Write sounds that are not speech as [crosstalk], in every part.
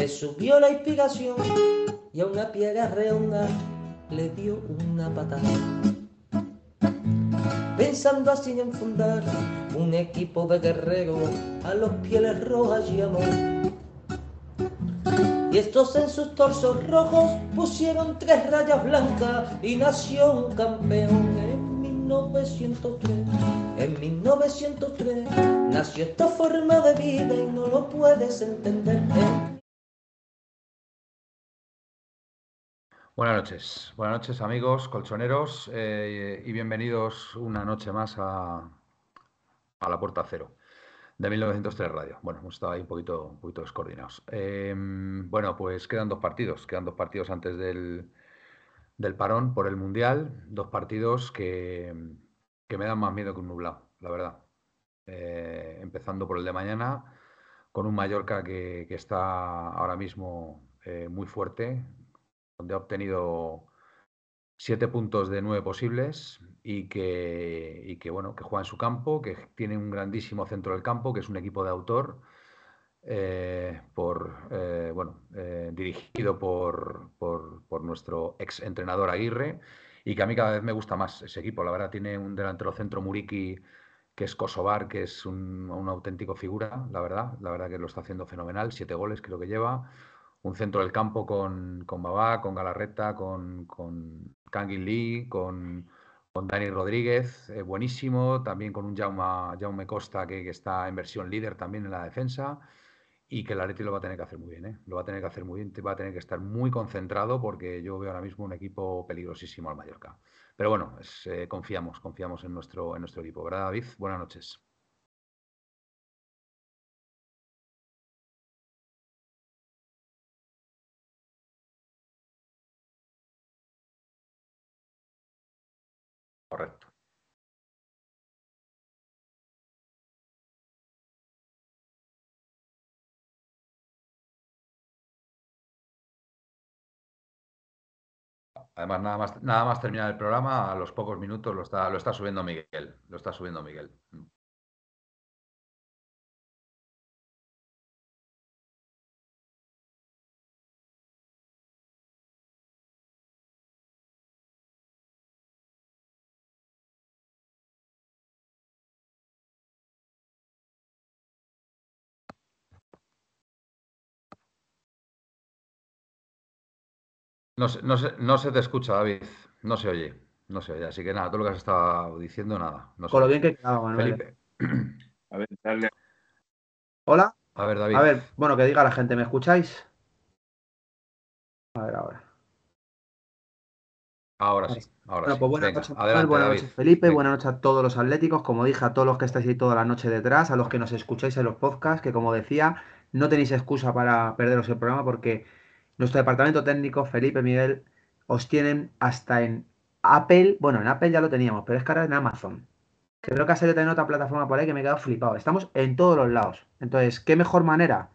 le subió la inspiración y a una piedra redonda le dio una patada. Pensando así en fundar un equipo de guerreros a los pieles rojas y amor. Y estos en sus torsos rojos pusieron tres rayas blancas y nació un campeón en 1903. En 1903 nació esta forma de vida y no lo puedes entender. Buenas noches, buenas noches amigos colchoneros eh, y bienvenidos una noche más a, a, la Puerta Cero de 1903 Radio. Bueno, hemos estado ahí un poquito, un poquito descoordinados. Eh, bueno, pues quedan dos partidos, quedan dos partidos antes del, del parón por el Mundial, dos partidos que, que, me dan más miedo que un nublado, la verdad. Eh, empezando por el de mañana, con un Mallorca que, que está ahora mismo muy fuerte, donde ha obtenido siete puntos de nueve posibles y que, que, bueno, que juega en su campo, que tiene un grandísimo centro del campo, que es un equipo de autor, eh, por, eh, bueno, eh, dirigido por, por, nuestro ex entrenador Aguirre, y que a mí cada vez me gusta más ese equipo. La verdad, tiene un delantero centro Muriki, que es Kosovar, que es un, un auténtico figura, la verdad, la verdad que lo está haciendo fenomenal, siete goles creo que lleva un centro del campo con, con Babá, con Galarreta, con, con Kangin Lee, con, con Dani Rodríguez, eh, buenísimo, también con un Jaume, Jaume Costa que, está en versión líder también en la defensa y que el Atleti lo va a tener que hacer muy bien, ¿eh? lo va a tener que hacer muy bien, va a tener que estar muy concentrado porque yo veo ahora mismo un equipo peligrosísimo al Mallorca. Pero bueno, eh, confiamos, confiamos en nuestro, en nuestro equipo, ¿verdad David? Buenas noches. Correcto. Además, nada más, nada más terminar el programa, a los pocos minutos lo está, lo está subiendo Miguel. Lo está subiendo Miguel. No se, no, se, te escucha, David. No se oye. No se oye. Así que nada, todo lo que has estado diciendo, nada. Con lo bien que quedaba, Manuel. Felipe. A ver, dale. Hola. A ver, David. A ver, bueno, que diga la gente, ¿me escucháis? A ver, ahora. Ahora sí. Ahora bueno, pues buenas noches, buenas noches, Felipe. Buenas noches a todos los atléticos. Como dije, a todos los que estáis ahí toda la noche detrás, a los que nos escucháis en los podcasts, que como decía, no tenéis excusa para perderos el programa porque nuestro departamento técnico, Felipe Miguel, os tienen hasta en Apple. Bueno, en Apple ya lo teníamos, pero es que ahora en Amazon. Creo que ha salido también otra plataforma por ahí que me he quedado flipado. Estamos en todos los lados. Entonces, ¿qué mejor manera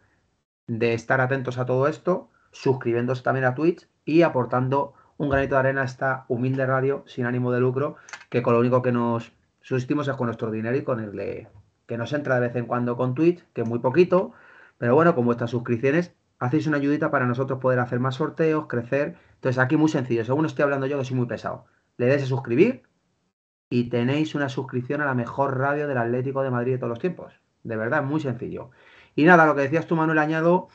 de estar atentos a todo esto? Suscribiéndose también a Twitch y aportando un granito de arena a esta humilde radio sin ánimo de lucro, que con lo único que nos susistimos es con nuestro dinero y con el que nos entra de vez en cuando con Twitch, que es muy poquito, pero bueno, con vuestras suscripciones hacéis una ayudita para nosotros poder hacer más sorteos, crecer. Entonces aquí muy sencillo, según estoy hablando yo que soy muy pesado. Le des a suscribir y tenéis una suscripción a la mejor radio del Atlético de Madrid de todos los tiempos. De verdad, muy sencillo. Y nada, lo que decías tú, Manuel, añado,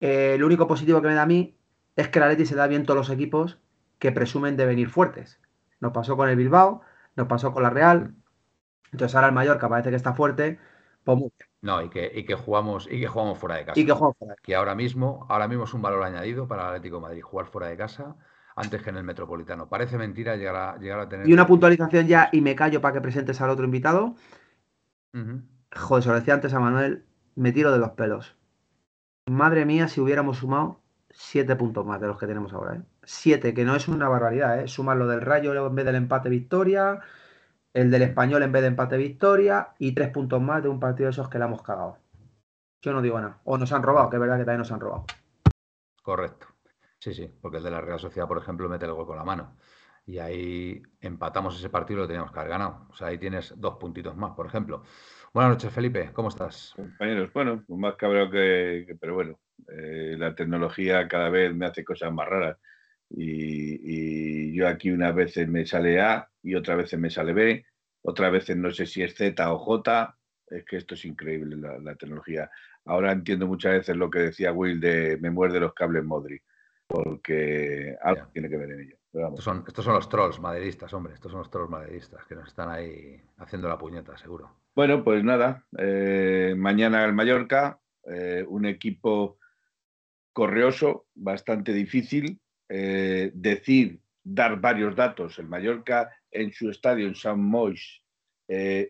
eh, lo único positivo que me da a mí es que el Atleti se da bien todos los equipos que presumen de venir fuertes. Nos pasó con el Bilbao, nos pasó con la Real, entonces ahora el Mallorca parece que está fuerte, pues no, y que, y que jugamos, y que jugamos fuera de casa. Y que jugamos fuera de casa. Que ahora mismo, ahora mismo es un valor añadido para el Atlético de Madrid, jugar fuera de casa antes que en el Metropolitano. Parece mentira llegar a, llegar a tener. Y una puntualización ya, y me callo para que presentes al otro invitado. Joder, se lo decía antes a Manuel, me tiro de los pelos. Madre mía, si hubiéramos sumado siete puntos más de los que tenemos ahora, ¿eh? Siete, que no es una barbaridad, ¿eh? Sumar lo del Rayo en vez del empate victoria, el del español en vez de empate victoria y tres puntos más de un partido de esos que le hemos cagado. Yo no digo nada. O nos han robado, que es verdad que también nos han robado. Correcto. Sí, sí, porque el de la Real Sociedad, por ejemplo, mete el gol con la mano. Y ahí empatamos ese partido y lo teníamos que haber ganado. O sea, ahí tienes dos puntitos más, por ejemplo. Buenas noches, Felipe. ¿Cómo estás? Compañeros, bueno, pues más cabrón que, Pero bueno, eh, la tecnología cada vez me hace cosas más raras. Y, yo aquí unas veces me sale A y otras veces me sale B, otras veces no sé si es Z o J. Es que esto es increíble, la, tecnología. Ahora entiendo muchas veces lo que decía Will de me muerde los cables Modri, porque algo tiene que ver en ello. Estos son, estos son los trolls madridistas, hombre, estos son los trolls madridistas que nos están ahí haciendo la puñeta, seguro. Bueno, pues nada, eh, mañana el Mallorca, eh, un equipo correoso, bastante difícil. Eh, decir, dar varios datos. El Mallorca en su estadio en San Moix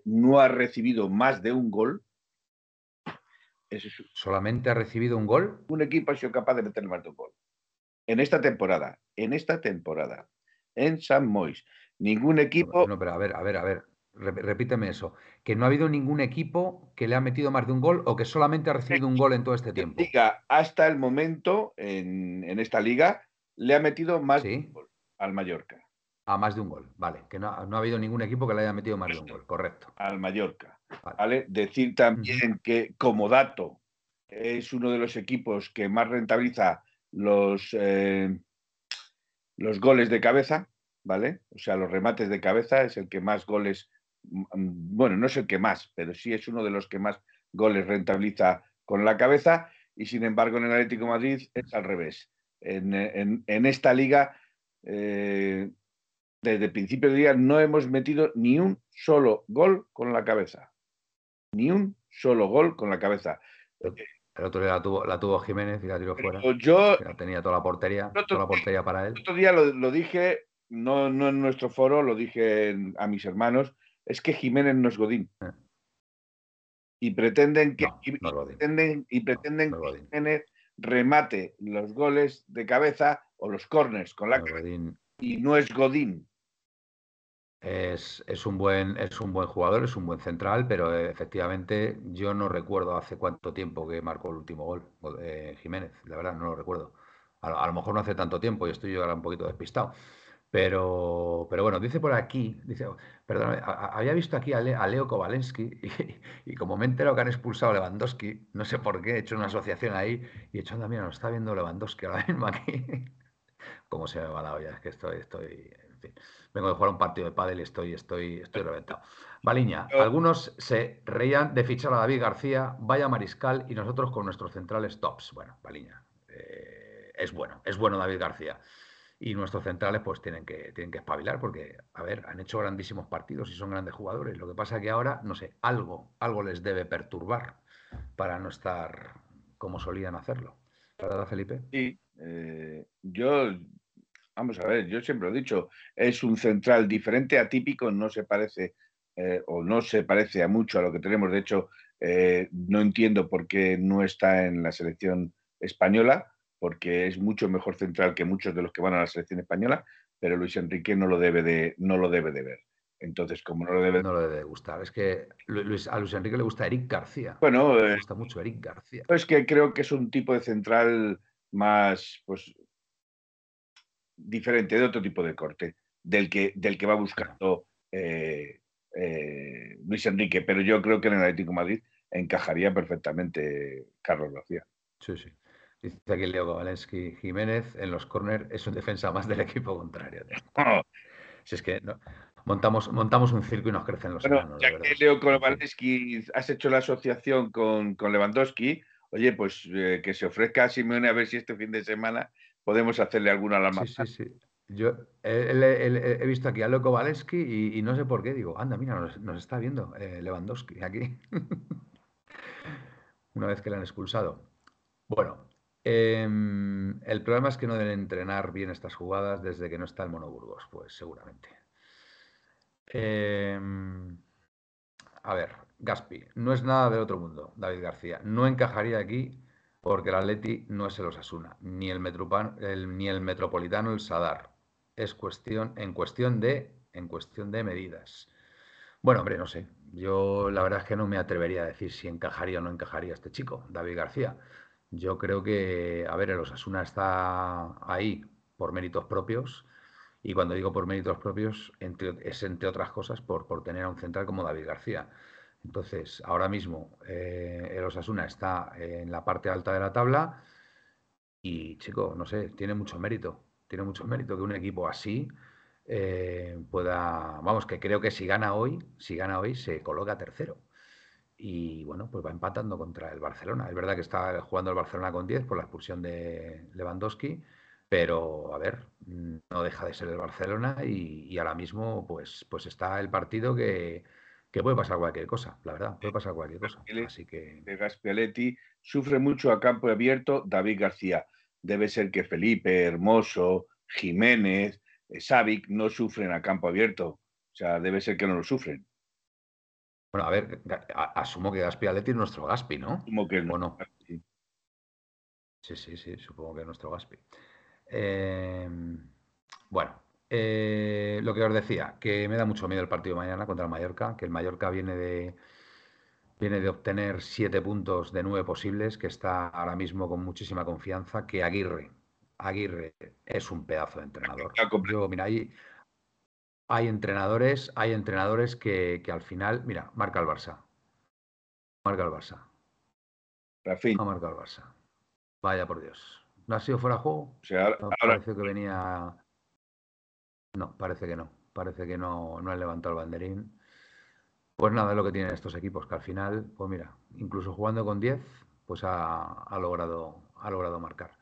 no ha recibido más de un gol. ¿Solamente ha recibido un gol? Un equipo ha sido capaz de meter más de un gol. En esta temporada, en esta temporada, en San Moix. Ningún equipo. No, pero a ver, a ver, a ver. Repíteme eso. Que no ha habido ningún equipo que le ha metido más de un gol o que solamente ha recibido un gol en todo este tiempo. Liga, hasta el momento, en, esta liga, le ha metido más de un gol al Mallorca. A más de un gol, vale. Que no, ha habido ningún equipo que le haya metido más de un gol, [laughs] correcto. Al Mallorca. Vale. Decir también que, como dato, es uno de los equipos que más rentabiliza los, eh, los goles de cabeza, ¿vale? O sea, los remates de cabeza es el que más goles Mm, bueno, no es el que más, pero sí es uno de los que más goles rentabiliza con la cabeza y sin embargo en el Atlético Madrid es al revés. En, esta liga, eh, desde el principio del día, no hemos metido ni un solo gol con la cabeza. Ni un solo gol con la cabeza. El otro día la tuvo, la tuvo Jiménez y la tiró fuera. Yo tenía toda la portería, toda la portería para él. El otro día lo, dije, no, no en nuestro foro, lo dije a mis hermanos es que Jiménez no es Godín. Eh. Y pretenden que, y, pretenden, y pretenden que Jiménez remate los goles de cabeza o los corners con la cabeza. Y no es Godín. Es, un buen, es un buen jugador, es un buen central, pero efectivamente yo no recuerdo hace cuánto tiempo que marcó el último gol eh, Jiménez, la verdad no lo recuerdo. A, lo mejor no hace tanto tiempo y estoy yo ahora un poquito despistado. Pero, pero bueno, dice por aquí, dice, perdón, había visto aquí a, Leo Kovalensky [laughs] y, como me he enterado que han expulsado a Lewandowski, no sé por qué, he hecho una asociación ahí y he hecho, anda, mira, nos está viendo Lewandowski ahora [laughs] mismo aquí. ¿Cómo se me va la olla? Es que estoy, estoy, en fin, vengo de jugar un partido de pádel y estoy, estoy, estoy reventado. Baliña, algunos se reían de fichar a David García, vaya mariscal y nosotros con nuestros centrales tops. Bueno, Baliña, eh, es bueno, es bueno David García y nuestros centrales pues tienen que, tienen que espabilar porque, a ver, han hecho grandísimos partidos y son grandes jugadores. Lo que pasa que ahora, no sé, algo, algo les debe perturbar para no estar como solían hacerlo. ¿Verdad, Felipe? Sí, eh, yo, vamos a ver, yo siempre lo he dicho, es un central diferente, atípico, no se parece eh, o no se parece a mucho a lo que tenemos. De hecho, eh, no entiendo por qué no está en la selección española porque es mucho mejor central que muchos de los que van a la selección española, pero Luis Enrique no lo debe de, no lo debe de ver. Entonces, como no lo debe... No lo debe gustar. Es que Luis, a Luis Enrique le gusta Eric García. Bueno... Le eh, gusta mucho Eric García. Es que creo que es un tipo de central más, pues, diferente, de otro tipo de corte, del que, del que va buscando eh, eh, Luis Enrique. Pero yo creo que en el Atlético Madrid encajaría perfectamente Carlos García. Sí, sí. Dice aquí Leo Kovalensky Jiménez en los corners es un defensa más del equipo contrario. [laughs] Si es que montamos, montamos un circo y nos crecen los bueno, Ya que Leo Kovalensky has hecho la asociación con, Lewandowski, oye, pues eh, que se ofrezca a Simeone a ver si este fin de semana podemos hacerle alguna alarma. Sí, sí, sí. Yo he visto aquí a Leo Kovalensky y, no sé por qué. Digo, anda, mira, nos, está viendo eh, Lewandowski aquí. [laughs] Una vez que le han expulsado. Bueno, Em, el problema es que no deben entrenar bien estas jugadas desde que no está el Monoburgos, pues seguramente. Em, a ver, Gaspi, no es nada del otro mundo, David García. No encajaría aquí porque el Atleti no es el Osasuna, ni el, ni el Metropolitano el Sadar. Es cuestión, en cuestión de, en cuestión de medidas. Bueno, hombre, no sé. Yo la verdad es que no me atrevería a decir si encajaría o no encajaría este chico, David García. Yo creo que, a ver, el Osasuna está ahí por méritos propios. Y cuando digo por méritos propios, es entre otras cosas por, por, tener a un central como David García. Entonces, ahora mismo eh, el Osasuna está en la parte alta de la tabla y, chico, no sé, tiene mucho mérito. Tiene mucho mérito que un equipo así eh, pueda. Vamos, que creo que si gana hoy, si gana hoy, se coloca tercero. Y bueno, pues va empatando contra el Barcelona. Es verdad que está jugando el Barcelona con 10 por la expulsión de Lewandowski, pero a ver, no deja de ser el Barcelona y, ahora mismo pues, pues está el partido que, que puede pasar cualquier cosa, la verdad, puede pasar cualquier cosa. Así que... De Gaspialetti sufre mucho a campo abierto David García. Debe ser que Felipe, Hermoso, Jiménez, Savic no sufren a campo abierto. O sea, debe ser que no lo sufren. Bueno, a ver, asumo que Gaspialetti es nuestro Gaspi, ¿no? Asumo que no. Sí, sí, sí, supongo que es nuestro Gaspi. Em, bueno, eh, lo que os decía, que me da mucho miedo el partido de mañana contra el Mallorca, que el Mallorca viene de, viene de obtener siete puntos de nueve posibles, que está ahora mismo con muchísima confianza, que Aguirre, Aguirre es un pedazo de entrenador. Yo, mira, hay, hay entrenadores, hay entrenadores que, al final, mira, marca el Barça. Marca el Barça. Ha marcado el Barça. Vaya por Dios. ¿No ha sido fuera de juego? Parece que venía. No, parece que no. Parece que no, no han levantado el banderín. Pues nada, es lo que tienen estos equipos, que al final, pues mira, incluso jugando con 10, pues ha, logrado, ha logrado marcar.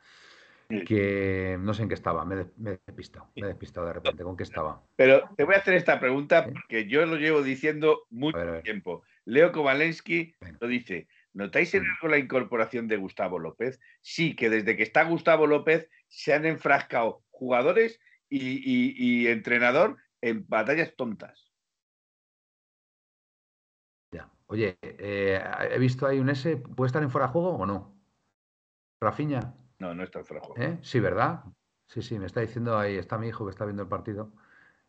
Que no sé en qué estaba, me, he despistado, me he despistado de repente, ¿con qué estaba? Pero te voy a hacer esta pregunta porque yo lo llevo diciendo mucho tiempo. Leo Kovalensky lo dice, ¿notáis en algo la incorporación de Gustavo López? Sí, que desde que está Gustavo López se han enfrascado jugadores y entrenador en batallas tontas. Oye, eh, he visto ahí un S, ¿puede estar en fuera de juego o no? Rafiña. No, no está fuera de juego. ¿Eh? Sí, ¿verdad? Sí, sí, me está diciendo ahí, está mi hijo que está viendo el partido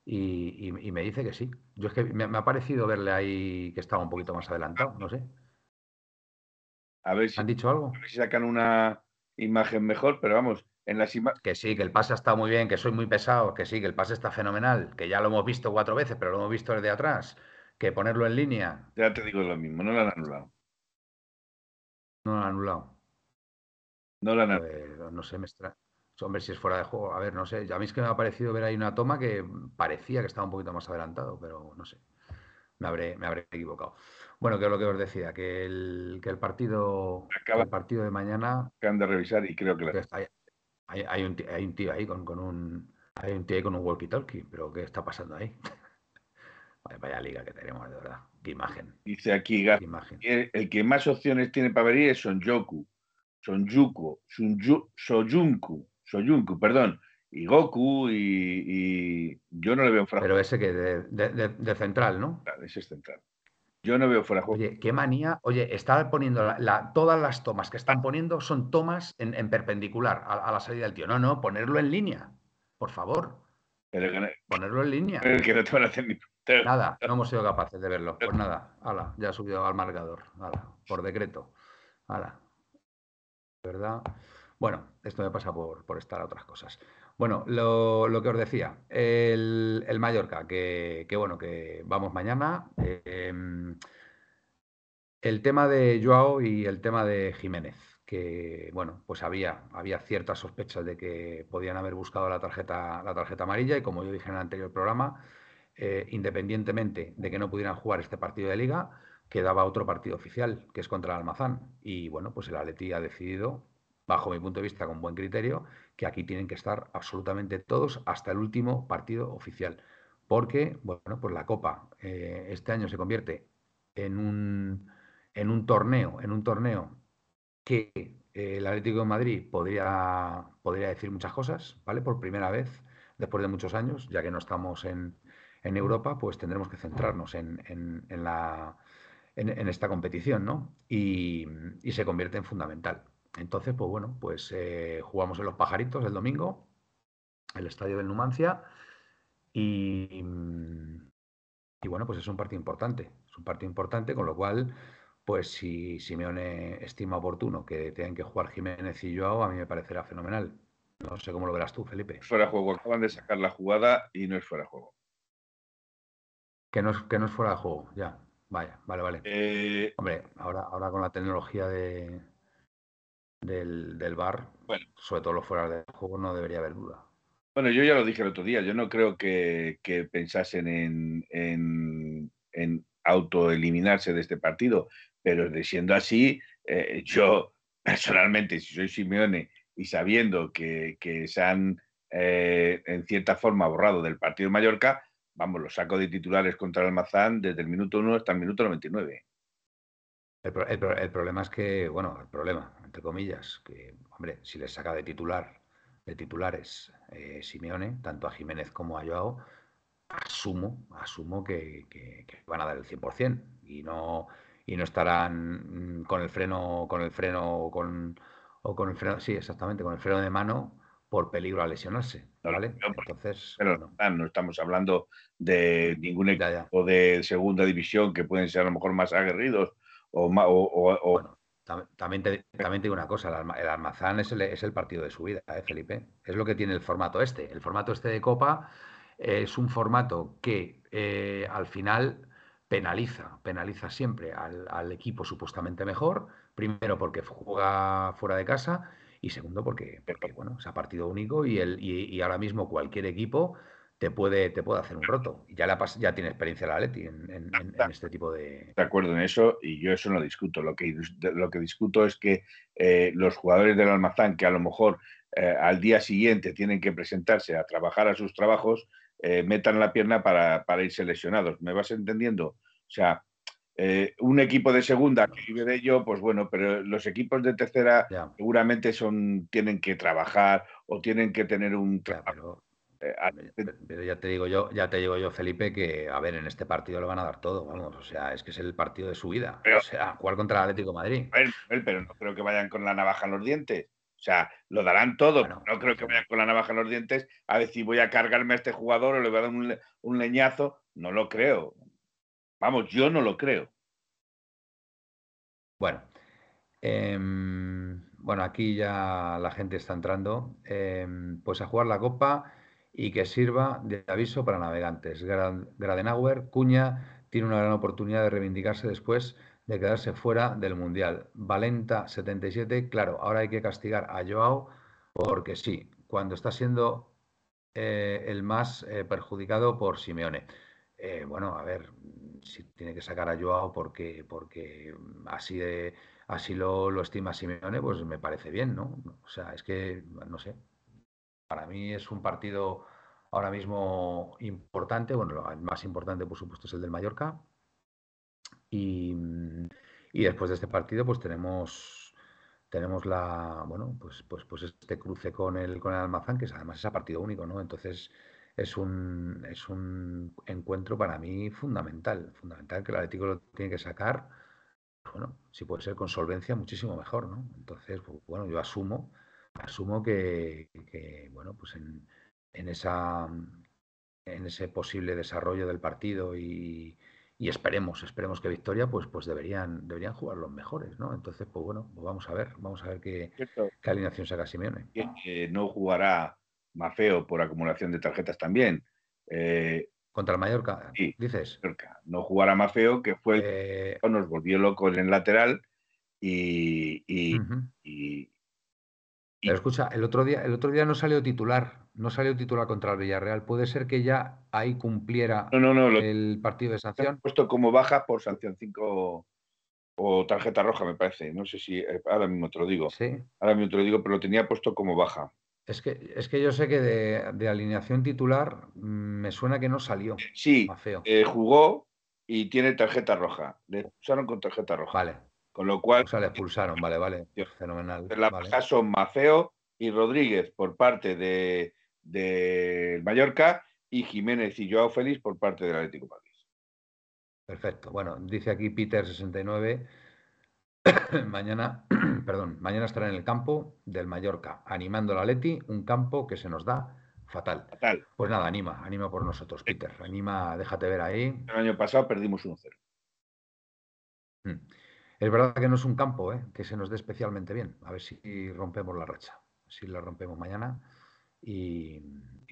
y, me dice que sí. Yo es que me, ha parecido verle ahí que estaba un poquito más adelantado, no sé. A ver si, ¿Han dicho algo? A ver si sacan una imagen mejor, pero vamos, en las imágenes. Que sí, que el pase está muy bien, que soy muy pesado, que sí, que el pase está fenomenal, que ya lo hemos visto cuatro veces, pero lo hemos visto desde atrás que ponerlo en línea. Ya te digo lo mismo, no lo han anulado. No lo han anulado. No lo han anulado. Pues, no sé, me extraña. Hombre, si es fuera de juego, a ver, no sé. A mí es que me ha parecido ver ahí una toma que parecía que estaba un poquito más adelantado, pero no sé. Me habré, me habré equivocado. Bueno, que es lo que os decía, que el, que el partido el partido de mañana. han de revisar y creo que, hay, hay, un, hay, un, tío ahí con, con un. Hay un tío ahí con un walkie-talkie, pero ¿qué está pasando ahí? [laughs] Vaya, liga que tenemos, de verdad. Qué imagen. Dice aquí, El, que más opciones tiene para venir es Sonjoku, Sonjuku, Soyunku, Soyunku, perdón. Y Goku y, yo no le veo fuera Pero ese que de, central, ¿no? Claro, ese es central. Yo no veo fuera juego. Oye, qué manía. Oye, está poniendo la, todas las tomas que están poniendo son tomas en, perpendicular a, la salida del tío. No, no, ponerlo en línea, por favor. Ponerlo en línea. que no te van a hacer ni Nada, no hemos sido capaces de verlo. Pues nada, ala, ya ha subido al marcador. Ala, por decreto. Ala. ¿Verdad? Bueno, esto me pasa por, estar a otras cosas. Bueno, lo, que os decía, el, Mallorca, que, bueno, que vamos mañana. Em, el tema de Joao y el tema de Jiménez, que bueno, pues había, había ciertas sospechas de que podían haber buscado la tarjeta, la tarjeta amarilla, y como yo dije en el anterior programa, eh, independientemente de que no pudieran jugar este partido de liga, quedaba otro partido oficial, que es contra el Almazán. Y bueno, pues el Atleti ha decidido, bajo mi punto de vista, con buen criterio, que aquí tienen que estar absolutamente todos hasta el último partido oficial. Porque, bueno, pues la Copa eh, este año se convierte en un, en un torneo, en un torneo que eh, el Atlético de Madrid podría, podría decir muchas cosas, ¿vale? Por primera vez, después de muchos años, ya que no estamos en, en Europa, pues tendremos que centrarnos en, la, en, esta competición, ¿no? Y, se convierte en fundamental. Entonces, pues bueno, pues eh, jugamos en los pajaritos el domingo, el estadio del Numancia, y, y bueno, pues es un partido importante, es un partido importante, con lo cual, pues si Simeone estima oportuno que tengan que jugar Jiménez y Joao, a mí me parecerá fenomenal. No sé cómo lo verás tú, Felipe. Fuera juego, acaban de sacar la jugada y no es fuera de juego. Que no, es, que no es fuera de juego, ya. Vaya, vale, vale. Eh, Hombre, ahora, ahora con la tecnología de, del, del bar, sobre todo los fuera de juego, no debería haber duda. Bueno, yo ya lo dije el otro día, yo no creo que, pensasen en, en, en autoeliminarse de este partido, pero de siendo así, eh, yo [laughs] personalmente, si soy Simeone y sabiendo que, se han eh, en cierta forma borrado del partido de Mallorca, vamos, lo saco de titulares contra el Almazán desde el minuto 1 hasta el minuto 99. El, problema es que, bueno, el problema, entre comillas, que, hombre, si les saca de titular, de titulares eh, Simeone, tanto a Jiménez como a Joao, asumo, asumo que, van a dar el 100% y no, y no estarán con el freno, con el freno, con, o con el freno, sí, exactamente, con el freno de mano por peligro a lesionarse. ¿vale? Entonces, no, estamos hablando de ningún equipo de segunda división que pueden ser a lo mejor más aguerridos o, también, te, también digo una cosa, el, Almazán es el, es el, partido de su vida, ¿eh, Felipe? Es lo que tiene el formato este. El formato este de Copa es un formato que eh, al final penaliza, penaliza siempre al, equipo supuestamente mejor, primero porque juega fuera de casa y segundo porque, porque bueno, es a partido único y, el, y ahora mismo cualquier equipo te puede, te puede hacer un roto. Ya, la, ya tiene experiencia la Leti en, en, este tipo de... De acuerdo en eso y yo eso no discuto. Lo que, lo que discuto es que eh, los jugadores del Almazán que a lo mejor eh, al día siguiente tienen que presentarse a trabajar a sus trabajos, eh, metan la pierna para, para, irse lesionados. ¿Me vas entendiendo? O sea, un equipo de segunda que vive de ello, pues bueno, pero los equipos de tercera seguramente son, tienen que trabajar o tienen que tener un trabajo. Pero ya te digo yo, ya te digo yo, Felipe, que a ver, en este partido lo van a dar todo, vamos, o sea, es que es el partido de su vida. o sea, jugar contra el Atlético Madrid. pero no creo que vayan con la navaja en los dientes. O sea, lo darán todo. no creo que vayan con la navaja en los dientes a decir voy a cargarme a este jugador o le voy a dar un, leñazo. No lo creo. Vamos, yo no lo creo. Bueno, em, bueno, aquí ya la gente está entrando. Em, pues a jugar la copa y que sirva de aviso para navegantes. Gradenauer, Cuña, tiene una gran oportunidad de reivindicarse después de quedarse fuera del Mundial. Valenta, 77, claro, ahora hay que castigar a Joao porque sí, cuando está siendo eh, el más eh, perjudicado por Simeone. Eh, bueno, a ver, si tiene que sacar a Joao porque, porque así, de, así lo, lo estima Simeone, pues me parece bien, ¿no? O sea, es que, no sé, para mí es un partido ahora mismo importante. Bueno, el más importante, por supuesto, es el del Mallorca. Y, después de este partido, pues tenemos tenemos la bueno pues pues pues este cruce con el con el Almazán que además es a partido único no entonces es un es un encuentro para mí fundamental fundamental que el Atlético lo tiene que sacar bueno si puede ser con solvencia muchísimo mejor no entonces pues, bueno yo asumo asumo que, bueno, pues en, esa en ese posible desarrollo del partido y, esperemos, esperemos que Victoria, pues, pues deberían, deberían jugar los mejores, ¿no? Entonces, pues bueno, pues vamos a ver, vamos a ver qué, qué alineación saca Simeone. no jugará Mafeo por acumulación de tarjetas también. Eh, Contra el Mallorca, dices. No jugará Mafeo, que fue eh, nos volvió loco en el lateral y, pero escucha, el otro día, el otro día no salió titular, no salió titular contra el Villarreal. ¿Puede ser que ya ahí cumpliera el partido de sanción? Puesto como baja por sanción 5 o tarjeta roja, me parece. No sé si eh, ahora mismo te lo digo. Sí. Ahora mismo te lo digo, pero lo tenía puesto como baja. Es que, es que yo sé que de, alineación titular mm, me suena que no salió. Sí, eh, jugó y tiene tarjeta roja. Le usaron con tarjeta roja. Vale, con lo cual. O sea, le expulsaron, vale, vale. Fenomenal. La vale. son Mafeo y Rodríguez por parte de, de, Mallorca y Jiménez y Joao Félix por parte del Atlético Madrid. Perfecto. Bueno, dice aquí Peter69. [coughs] mañana, [coughs] perdón, mañana estará en el campo del Mallorca, animando la Leti, un campo que se nos da fatal. Fatal. Pues nada, anima, anima por nosotros, Peter. Anima, déjate ver ahí. El año pasado perdimos 1-0. Es verdad que no es un campo ¿eh? que se nos dé especialmente bien. A ver si rompemos la racha, si la rompemos mañana. Y,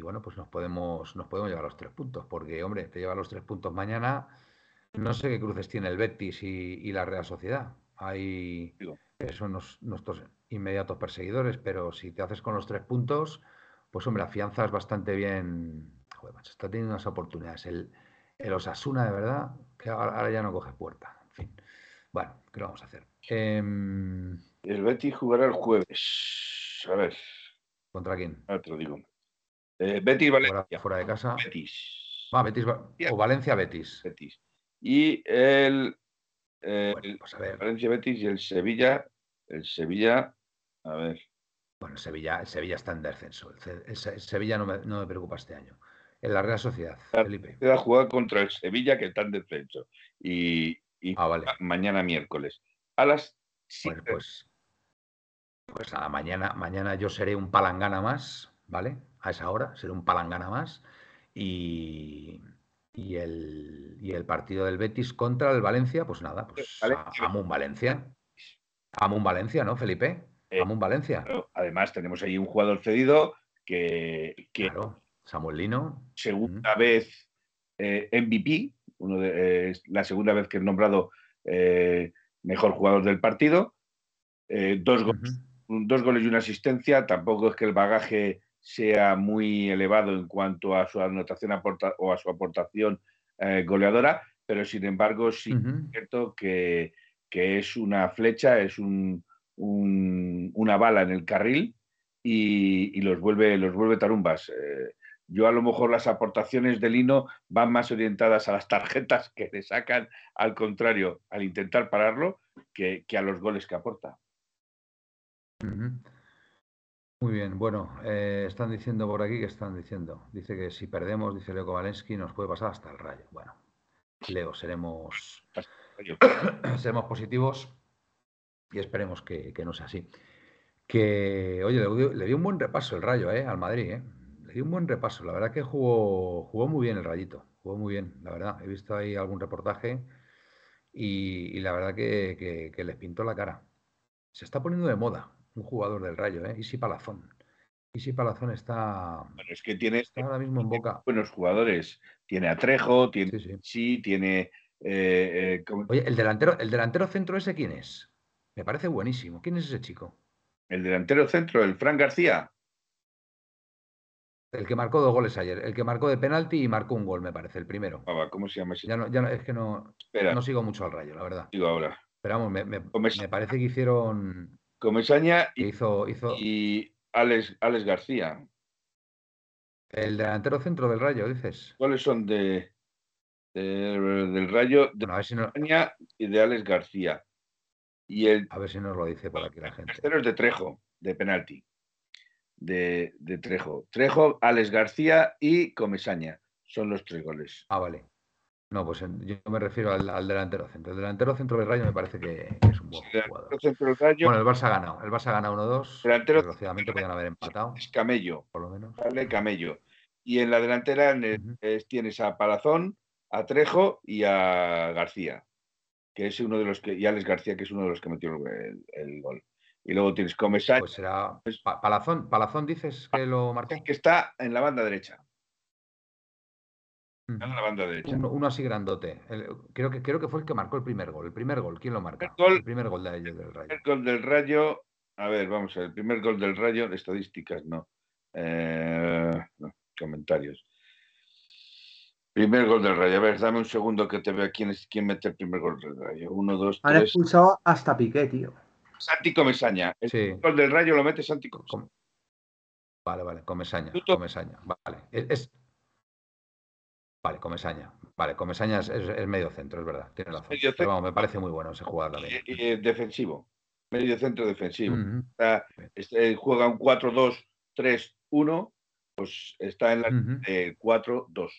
bueno, pues nos podemos, nos podemos llevar los tres puntos, porque, hombre, te lleva los tres puntos mañana. No sé qué cruces tiene el Betis y, la Real Sociedad. Hay son nuestros inmediatos perseguidores, pero si te haces con los tres puntos, pues hombre, afianzas bastante bien. Joder, macho, está teniendo unas oportunidades. El, el Osasuna, de verdad, que ahora, ya no coge puerta. En fin. Bueno, ¿qué lo vamos a hacer? Em, el Betis jugará el jueves. A ver. ¿Contra quién? Ahora te lo digo. Eh, Betis Valencia. Fuera, de casa. Betis. Va, Betis o Valencia Betis. Betis. Y el, pues Valencia Betis y el Sevilla. El Sevilla. A ver. Bueno, Sevilla, Sevilla está en descenso. El, Sevilla no me, preocupa este año. En la Real Sociedad, Felipe. a jugar contra el Sevilla que está en descenso. Y, ah, mañana miércoles. A las bueno, pues, pues nada, mañana, mañana yo seré un palangana más, ¿vale? A esa hora, seré un palangana más. Y, y, el, y el partido del Betis contra el Valencia, pues nada, pues Valencia. Amun Valencia. Amun Valencia, ¿no, Felipe? Eh, Valencia. además, tenemos ahí un jugador cedido que. claro, Samuel Lino. Segunda vez eh, MVP, uno de, la segunda vez que es nombrado eh, mejor jugador del partido. dos, dos goles y una asistencia. Tampoco es que el bagaje sea muy elevado en cuanto a su anotación aporta, o a su aportación goleadora, pero sin embargo sí es cierto que, que, es una flecha, es un, una bala en el carril y, los, vuelve, los vuelve tarumbas. Eh, yo a lo mejor las aportaciones de Lino van más orientadas a las tarjetas que le sacan, al contrario, al intentar pararlo, que, a los goles que aporta. Muy bien, bueno, eh, están diciendo por aquí que están diciendo. Dice que si perdemos, dice Leo Kovalensky, nos puede pasar hasta el rayo. Bueno, Leo, seremos, [clears throat] seremos positivos y esperemos que, no sea así. Que, oye, le, dio un buen repaso el Rayo ¿eh? al Madrid, ¿eh? le dio un buen repaso. La verdad que jugó, jugó muy bien el Rayito, jugó muy bien, la verdad. He visto ahí algún reportaje y, la verdad que, les pintó la cara. Se está poniendo de moda un jugador del Rayo, ¿eh? Isi Palazón. Isi Palazón está, bueno, es que tiene, ahora mismo en boca. Buenos jugadores. Tiene a Trejo, tiene sí, tiene. Eh, eh, oye, el delantero, el delantero centro ese quién es? Me parece buenísimo. ¿Quién es ese chico? El delantero centro, el Fran García. El que marcó dos goles ayer. El que marcó de penalti y marcó un gol, me parece, el primero. ¿Cómo se llama ese? Ya no, ya es que no, no sigo mucho al rayo, la verdad. Digo ahora. Pero vamos, me, parece que hicieron. Comesaña y, hizo, hizo... y Alex, Alex García. El delantero centro del rayo, dices. ¿Cuáles son de, del rayo de Comesaña y de Alex García? a ver si nos lo dice por aquí la gente. El tercero es de Trejo, de penalti. De, Trejo. Trejo, Alex García y Comesaña. Son los tres goles. Ah, vale. No, pues yo me refiero al, delantero centro. El delantero centro del Rayo me parece que, es un buen jugador. bueno, el Barça ha ganado. El Barça ha ganado 1-2. Desgraciadamente podían haber empatado. Es Camello. Por lo menos. Vale, Camello. Y en la delantera tienes a Palazón, a Trejo y a García que es uno de los que, y Alex García, que es uno de los que metió el, gol. Y luego tienes Comesaña. Pues será Palazón, Palazón dices que lo marcó. Que está en la banda derecha. La banda derecha. Uno, así grandote. creo, que, creo que fue el que marcó el primer gol. El primer gol, ¿quién lo marca? El, primer gol de, del Rayo. El gol del Rayo. A ver, vamos a ver. El primer gol del Rayo, estadísticas no. Eh, no comentarios. Primer gol del Rayo. A ver, dame un segundo que te vea quién, es, quién mete el primer gol del Rayo. Uno, dos, Han expulsado hasta Piqué, tío. Santi Comesaña. El gol del Rayo lo mete Santi Comesaña. Vale, vale, Comesaña. Comesaña. Vale. Es, Vale, Comesaña. Vale, Comesaña es, es, medio centro, es verdad. Tiene razón. Pero vamos, me parece muy bueno ese jugador también. Y, defensivo. Medio centro defensivo. Este, juega un 4-2-3-1, pues está en la 4-2.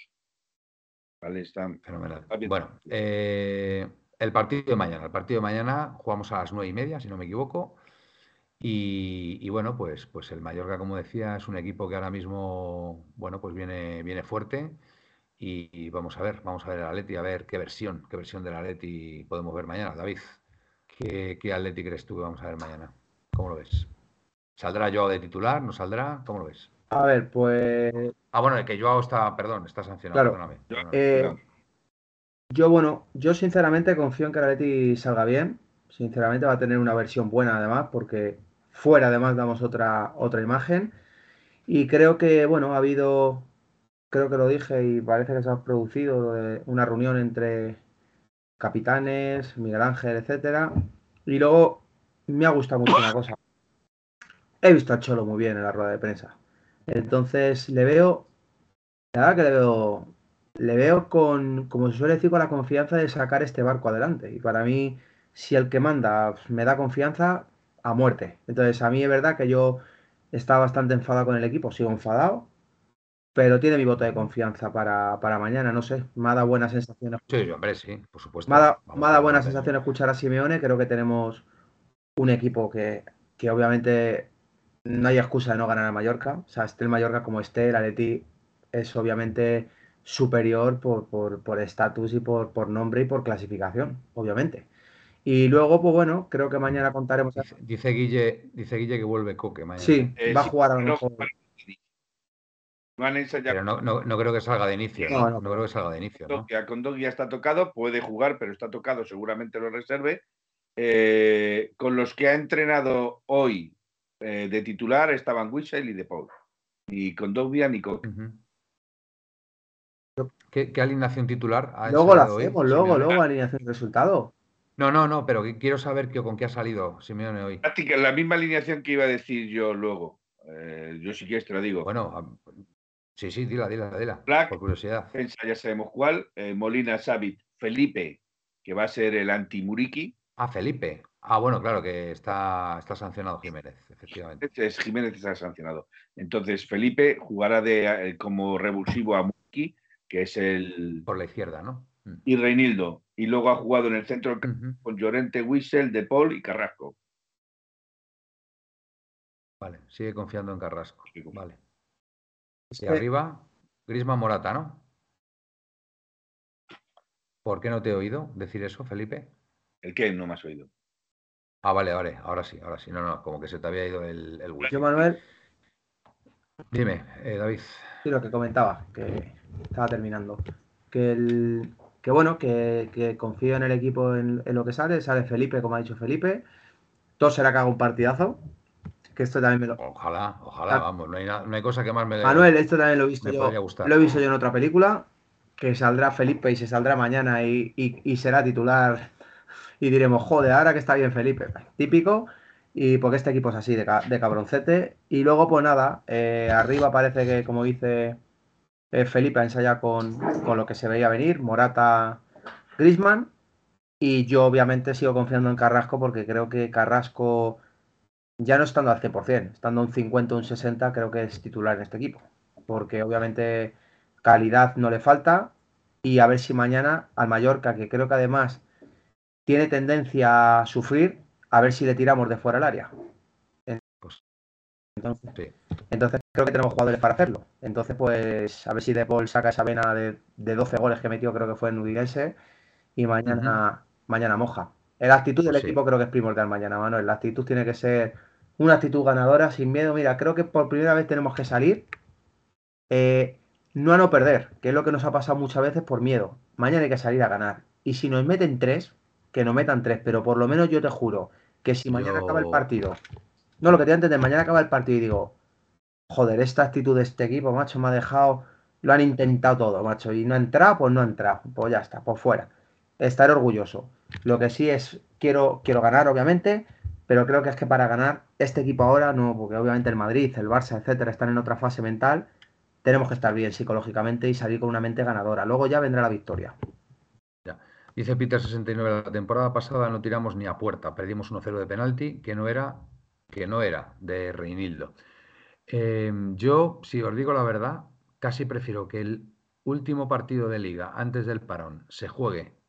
Vale, Fenomenal. Bueno, eh, el partido de mañana. El partido de mañana jugamos a las nueve y media, si no me equivoco. Y, bueno, pues, pues el Mallorca, como decía, es un equipo que ahora mismo, bueno, pues viene, viene fuerte. Y, vamos a ver, vamos a ver el Atleti, a ver qué versión, qué versión del Atleti podemos ver mañana. David, ¿qué, qué Atleti crees tú que vamos a ver mañana? ¿Cómo lo ves? ¿Saldrá yo de titular? ¿No saldrá? ¿Cómo lo ves? A ver, pues. Ah, bueno, que Joao está, perdón, está sancionado. Perdóname, eh, yo, bueno, yo sinceramente confío en que Atleti salga bien. Sinceramente va a tener una versión buena además, porque fuera además damos otra, otra imagen. Y creo que, bueno, ha habido, creo que lo dije y parece que se ha producido una reunión entre capitanes, Miguel Ángel, etcétera. Y luego me ha gustado mucho una cosa. He visto a Cholo muy bien en la rueda de prensa. Entonces le veo, la verdad que le veo, le veo con, como se suele decir, con la confianza de sacar este barco adelante. Y para mí, si el que manda me da confianza, a muerte. Entonces a mí es verdad que yo estaba bastante enfadado con el equipo, sigo enfadado, pero tiene mi voto de confianza para, mañana, no sé, me ha dado buena sensación. Sí, hombre, sí, por supuesto. Me ha, dado, buena sensación escuchar a Simeone, creo que tenemos un equipo que, que obviamente no hay excusa de no ganar a Mallorca. O sea, esté el Mallorca como esté, el Atleti es obviamente superior por estatus y por, por nombre y por clasificación, obviamente. Y luego, pues bueno, creo que mañana contaremos. Dice, Guille, dice Guille que vuelve Coque mañana. Sí, eh, va a jugar a lo mejor. Pero no, no, creo que salga de inicio. No, creo que salga de inicio. Con Dog ya está tocado, puede jugar, pero está tocado, seguramente lo reserve. Eh, con los que ha entrenado hoy eh, de titular estaban Wissel y De Paul. Y con Dogbia ni Coque. ¿Qué, alineación titular? Ha luego la hacemos, luego, luego alineación de resultado. No, no, no, pero quiero saber con qué ha salido Simeone hoy. La misma alineación que iba a decir yo luego. Eh, yo sí que te lo digo. Bueno, sí, sí, dila, dila, dila. por curiosidad. ya sabemos cuál. Eh, Molina, Sabit, Felipe, que va a ser el anti-Muriki. Ah, Felipe. Ah, bueno, claro, que está, está sancionado Jiménez, efectivamente. Es, Jiménez está sancionado. Entonces, Felipe jugará de, eh, como revulsivo a Muriki, que es el. Por la izquierda, ¿no? Mm. Y Reinildo. Y luego ha jugado en el centro con Llorente, Wissel, De Paul y Carrasco. Vale, sigue confiando en Carrasco. Vale. Y arriba, Grisma Morata, ¿no? ¿Por qué no te he oído decir eso, Felipe? ¿El qué? No me has oído. Ah, vale, vale, ahora sí, ahora sí. No, no, como que se te había ido el, el Yo, Manuel. Dime, eh, David. Sí, lo que comentaba, que estaba terminando. Que el, que bueno, que, confío en el equipo en, lo que sale. Sale Felipe, como ha dicho Felipe. Todo será que haga un partidazo. Que esto también me lo. Ojalá, ojalá, ah. vamos. No hay, no hay, cosa que más me. Manuel, esto también lo he visto yo. Lo he visto yo en otra película. Que saldrá Felipe y se saldrá mañana y, será titular. Y diremos, joder, ahora que está bien Felipe. Típico. Y porque este equipo es así, de, cabroncete. Y luego, pues nada, eh, arriba parece que, como dice eh, Felipe ensaya con, con, lo que se veía venir, Morata, Grisman. Y yo obviamente sigo confiando en Carrasco porque creo que Carrasco, ya no estando al 100%, estando un 50 o un 60, creo que es titular en este equipo. Porque obviamente calidad no le falta. Y a ver si mañana al Mallorca, que creo que además tiene tendencia a sufrir, a ver si le tiramos de fuera al área. Entonces, creo que tenemos jugadores para hacerlo. Entonces, pues a ver si De Paul saca esa vena de, 12 goles que metió, creo que fue en Udilense, y mañana, mañana moja. La actitud del equipo creo que es primordial mañana, Manuel. La actitud tiene que ser una actitud ganadora, sin miedo. Mira, creo que por primera vez tenemos que salir, eh, no a no perder, que es lo que nos ha pasado muchas veces por miedo. Mañana hay que salir a ganar. Y si nos meten tres, que nos metan tres, pero por lo menos yo te juro que si mañana acaba el partido no, lo que te entender, mañana acaba el partido y digo, joder, esta actitud de este equipo, macho, me ha dejado, lo han intentado todo, macho, y no ha entrado, pues no ha entrado, pues ya está, por fuera. Estar orgulloso. Lo que sí es, quiero, quiero ganar, obviamente, pero creo que es que para ganar este equipo ahora, no, porque obviamente el Madrid, el Barça, etcétera, están en otra fase mental, tenemos que estar bien psicológicamente y salir con una mente ganadora. Luego ya vendrá la victoria. Dice Peter 69, la temporada pasada no tiramos ni a puerta, perdimos 1-0 de penalti, que no era que no era de Reinildo. Em, yo, si os digo la verdad, casi prefiero que el último partido de liga antes del parón se juegue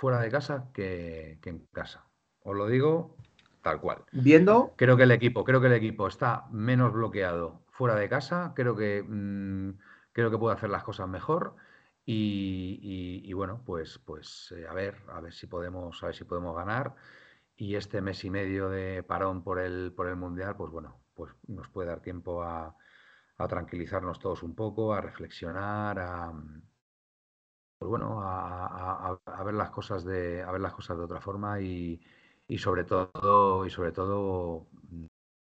fuera de casa que, en casa. Os lo digo tal cual. Viendo. Creo que el equipo, creo que el equipo está menos bloqueado fuera de casa. Creo que mm, creo que puede hacer las cosas mejor. Y, bueno, pues, pues eh, a ver, a ver si podemos, a ver si podemos ganar y este mes y medio de parón por el, por el Mundial, pues bueno, pues nos puede dar tiempo a, tranquilizarnos todos un poco, a reflexionar, a pues bueno, a, ver las cosas de a ver las cosas de otra forma y, y sobre todo, y sobre todo,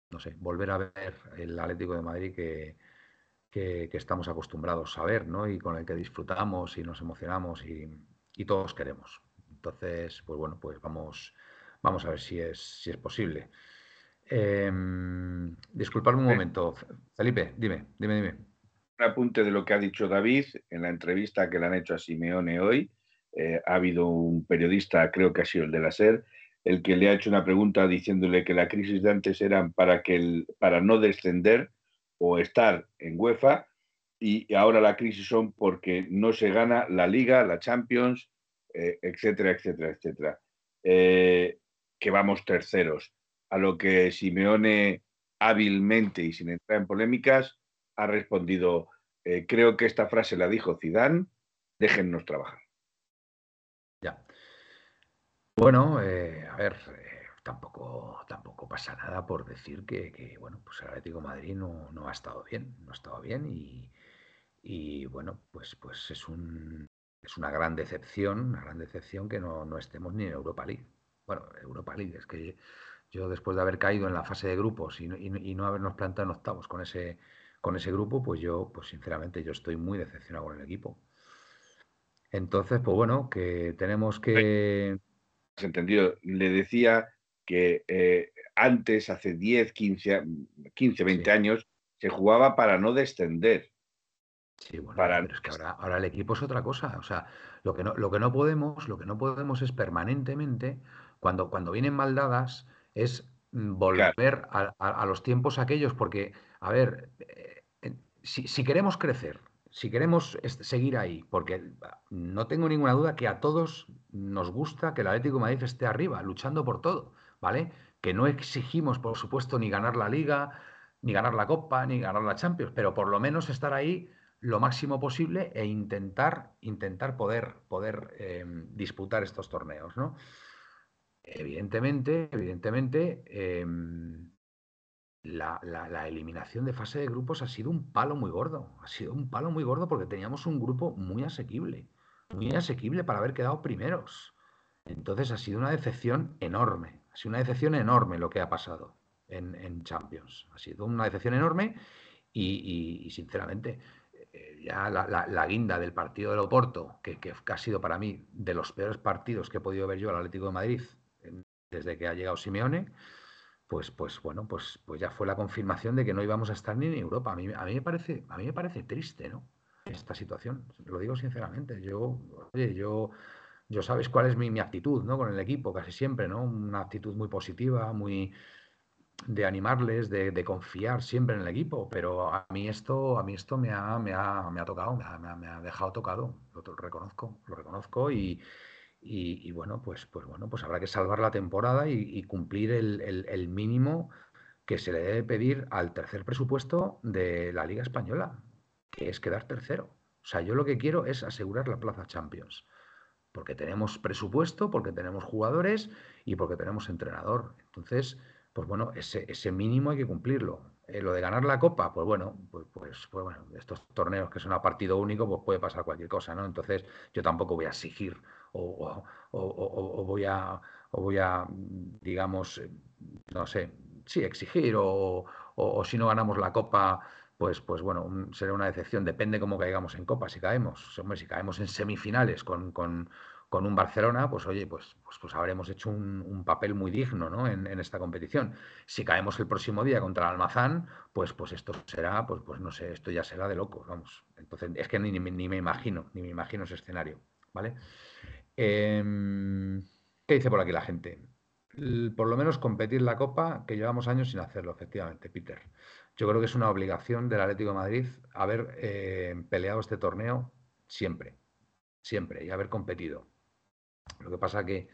no sé, volver a ver el Atlético de Madrid que, que, estamos acostumbrados a ver, ¿no? Y con el que disfrutamos y nos emocionamos y, todos queremos. Entonces, pues bueno, pues vamos, vamos a ver si es, si es posible. Eh, disculpadme un momento. Felipe, dime, dime, dime. Un apunte de lo que ha dicho David en la entrevista que le han hecho a Simeone hoy. Eh, ha habido un periodista, creo que ha sido el de la SER, el que le ha hecho una pregunta diciéndole que la crisis de antes eran para, que el, para no descender o estar en UEFA y ahora la crisis son porque no se gana la Liga, la Champions, eh, etcétera, etcétera, etcétera. Eh, que vamos terceros. A lo que Simeone hábilmente y sin entrar en polémicas ha respondido, eh, creo que esta frase la dijo Zidane, déjennos trabajar. Ya. Bueno, a ver, tampoco, tampoco pasa nada por decir que, bueno, pues el Atlético Madrid no, no, ha estado bien, no ha estado bien y, bueno, pues, pues es, un, es una gran decepción, una gran decepción que no, estemos ni en Europa League. Bueno, Europa League, es que yo después de haber caído en la fase de grupos y, y, no habernos plantado en octavos con ese, con ese grupo, pues yo, pues sinceramente, yo estoy muy decepcionado con el equipo. Entonces, pues bueno, que tenemos que... Entendido. Le decía que eh, antes, hace 10, 15, 15 20 años, se jugaba para no descender. Sí, bueno, pero es que ahora, el equipo es otra cosa. O sea, lo que no, lo que no podemos, lo que no podemos es permanentemente, cuando, cuando vienen maldadas, es mm, volver a, los tiempos aquellos, porque, a ver, eh, si, queremos crecer, si queremos seguir ahí, porque no tengo ninguna duda que a todos nos gusta que el Atlético de Madrid esté arriba, luchando por todo. ¿vale? Que no exigimos, por supuesto, ni ganar la liga, ni ganar la Copa, ni ganar la Champions, pero por lo menos estar ahí lo máximo posible e intentar, intentar poder, poder em, disputar estos torneos, ¿no? Evidentemente, evidentemente, em, la, eliminación de fase de grupos ha sido un palo muy gordo. Ha sido un palo muy gordo porque teníamos un grupo muy asequible. Muy asequible para haber quedado primeros. Entonces ha sido una decepción enorme. Ha sido una decepción enorme lo que ha pasado en, Champions. Ha sido una decepción enorme y, sinceramente, eh, ya la, guinda del partido del Oporto, que, que, ha sido para mí de los peores partidos que he podido ver yo al Atlético de Madrid desde que ha llegado Simeone, pues, pues bueno, pues, pues ya fue la confirmación de que no íbamos a estar ni en Europa. A mí, a mí, me, parece, a mí me parece triste, ¿no? Esta situación, lo digo sinceramente. Yo, oye, yo yo sabes cuál es mi, actitud ¿no? con el equipo, casi siempre, ¿no? Una actitud muy positiva, muy de animarles, de, confiar siempre en el equipo, pero a mí esto, a mí esto me ha, me ha, me ha tocado, me ha, me ha, dejado tocado, lo, reconozco, lo reconozco y, y, bueno, pues, pues bueno, pues habrá que salvar la temporada y, cumplir el, el, mínimo que se le debe pedir al tercer presupuesto de la Liga Española, que es quedar tercero. O sea, yo lo que quiero es asegurar la plaza Champions porque tenemos presupuesto, porque tenemos jugadores y porque tenemos entrenador. Entonces, pues bueno, ese, ese mínimo hay que cumplirlo. Eh, lo de ganar la copa, pues bueno, pues, pues, pues, bueno, estos torneos que son a partido único, pues puede pasar cualquier cosa, ¿no? Entonces, yo tampoco voy a exigir o, voy a, o voy a, digamos, eh, no sé, sí, exigir o, si no ganamos la copa, pues, pues bueno, será una decepción. Depende cómo caigamos en Copa, si caemos. Hombre, si caemos en semifinales con, con, con un Barcelona, pues oye, pues, pues, pues habremos hecho un, papel muy digno ¿no? en, esta competición. Si caemos el próximo día contra el Almazán, pues, pues esto será, pues, pues no sé, esto ya será de locos, vamos. Entonces, es que ni, ni, me imagino, ni me imagino ese escenario, ¿vale? Em, ¿Qué dice por aquí la gente? Por lo menos competir la Copa, que llevamos años sin hacerlo, efectivamente, Peter. Yo creo que es una obligación del Atlético de Madrid haber eh, peleado este torneo siempre, siempre, y haber competido. Lo que pasa que,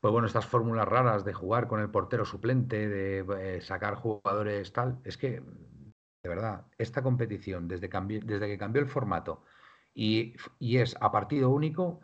pues bueno, estas fórmulas raras de jugar con el portero suplente, de eh, sacar jugadores tal, es que, de verdad, esta competición, desde, desde que cambió el formato y, es a partido único,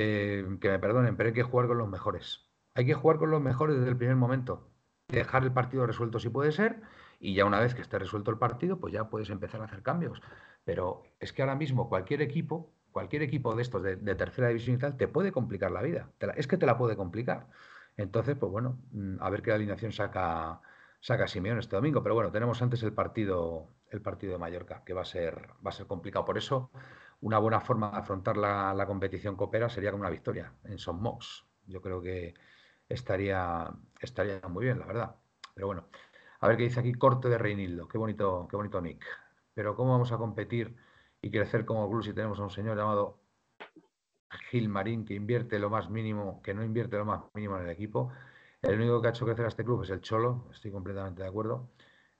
eh, que me perdonen, pero hay que jugar con los mejores. Hay que jugar con los mejores desde el primer momento. Dejar el partido resuelto si puede ser y ya una vez que esté resuelto el partido, pues ya puedes empezar a hacer cambios. Pero es que ahora mismo cualquier equipo, cualquier equipo de estos de, tercera división y tal, te puede complicar la vida. es que te la puede complicar. Entonces, pues bueno, mm, a ver qué alineación saca, saca Simeón este domingo. Pero bueno, tenemos antes el partido, el partido de Mallorca, que va a ser, va a ser complicado. Por eso, una buena forma de afrontar la, competición coopera sería con una victoria en Son Mox. Yo creo que estaría, estaría muy bien, la verdad. Pero bueno, a ver qué dice aquí, corte de Reinildo. Qué bonito, qué bonito nick. Pero ¿cómo vamos a competir y crecer como club si tenemos a un señor llamado Gil Marín que invierte lo más mínimo, que no invierte lo más mínimo en el equipo? El único que ha hecho crecer a este club es el Cholo, estoy completamente de acuerdo.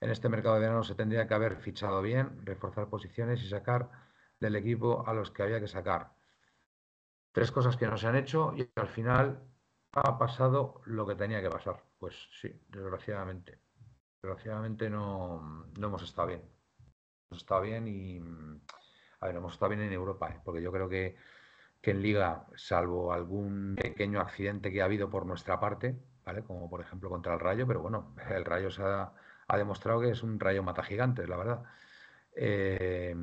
En este mercado de verano se tendría que haber fichado bien, reforzar posiciones y sacar del equipo a los que había que sacar. Tres cosas que no se han hecho y al final ha pasado lo que tenía que pasar. Pues sí, desgraciadamente. Desgraciadamente no, no hemos estado bien. Hemos estado bien y, a ver, hemos estado bien en Europa, ¿eh? porque yo creo que, que, en Liga, salvo algún pequeño accidente que ha habido por nuestra parte, ¿vale? Como por ejemplo contra el Rayo, pero bueno, el Rayo se ha, ha demostrado que es un Rayo mata gigantes, la verdad. Eh,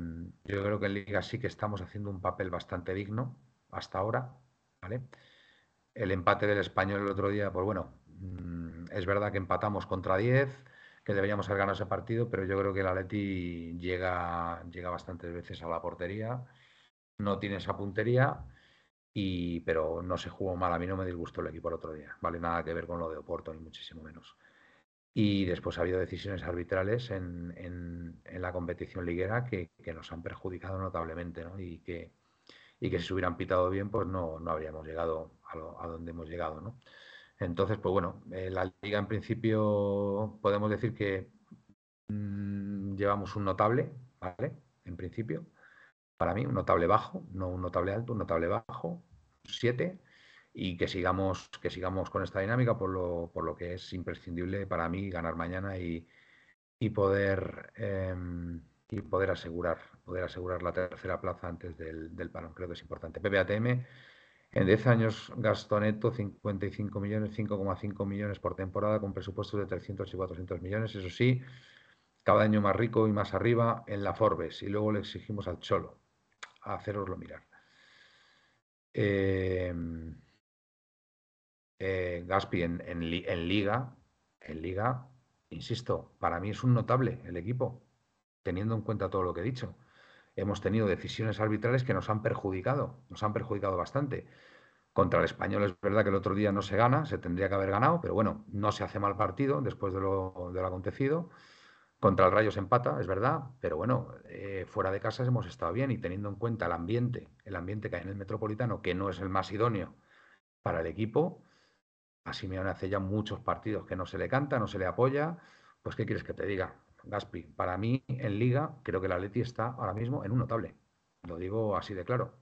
yo creo que en Liga sí que estamos haciendo un papel bastante digno hasta ahora, ¿vale? El empate del español el otro día, pues bueno, mm, es verdad que empatamos contra 10, que deberíamos haber ganado ese partido, pero yo creo que el Atleti llega, llega bastantes veces a la portería, no tiene esa puntería, y, pero no se jugó mal. A mí no me disgustó el equipo el otro día, ¿vale? Nada que ver con lo de Oporto, ni muchísimo menos. Y después ha habido decisiones arbitrales en, en, la competición liguera que, que, nos han perjudicado notablemente, ¿no? Y que, y que si se hubieran pitado bien, pues no, no habríamos llegado a, a donde hemos llegado, ¿no? Entonces, pues bueno, eh, la liga en principio podemos decir que mmm, llevamos un notable, ¿vale? En principio, para mí, un notable bajo, no un notable alto, un notable bajo, 7, y que sigamos, que sigamos con esta dinámica por lo, por lo que es imprescindible para mí ganar mañana y, y poder eh, y poder asegurar, poder asegurar la tercera plaza antes del, del parón. Creo que es importante. PBATM en 10 años, gasto neto 55 millones, 5,5 millones por temporada, con presupuestos de 300 y 400 millones. Eso sí, cada año más rico y más arriba en la Forbes. Y luego le exigimos al Cholo a haceroslo mirar. Em, eh, Gaspi en, Liga, en Liga, insisto, para mí es un notable el equipo, teniendo en cuenta todo lo que he dicho hemos tenido decisiones arbitrales que nos han perjudicado, nos han perjudicado bastante. Contra el español es verdad que el otro día no se gana, se tendría que haber ganado, pero bueno, no se hace mal partido después de lo, de lo acontecido. Contra el Rayo se empata, es verdad, pero bueno, eh, fuera de casa hemos estado bien y teniendo en cuenta el ambiente, el ambiente que hay en el Metropolitano, que no es el más idóneo para el equipo, a Simeone hace ya muchos partidos que no se le canta, no se le apoya, pues ¿qué quieres que te diga? Gaspi, para mí en liga creo que la Leti está ahora mismo en un notable. Lo digo así de claro.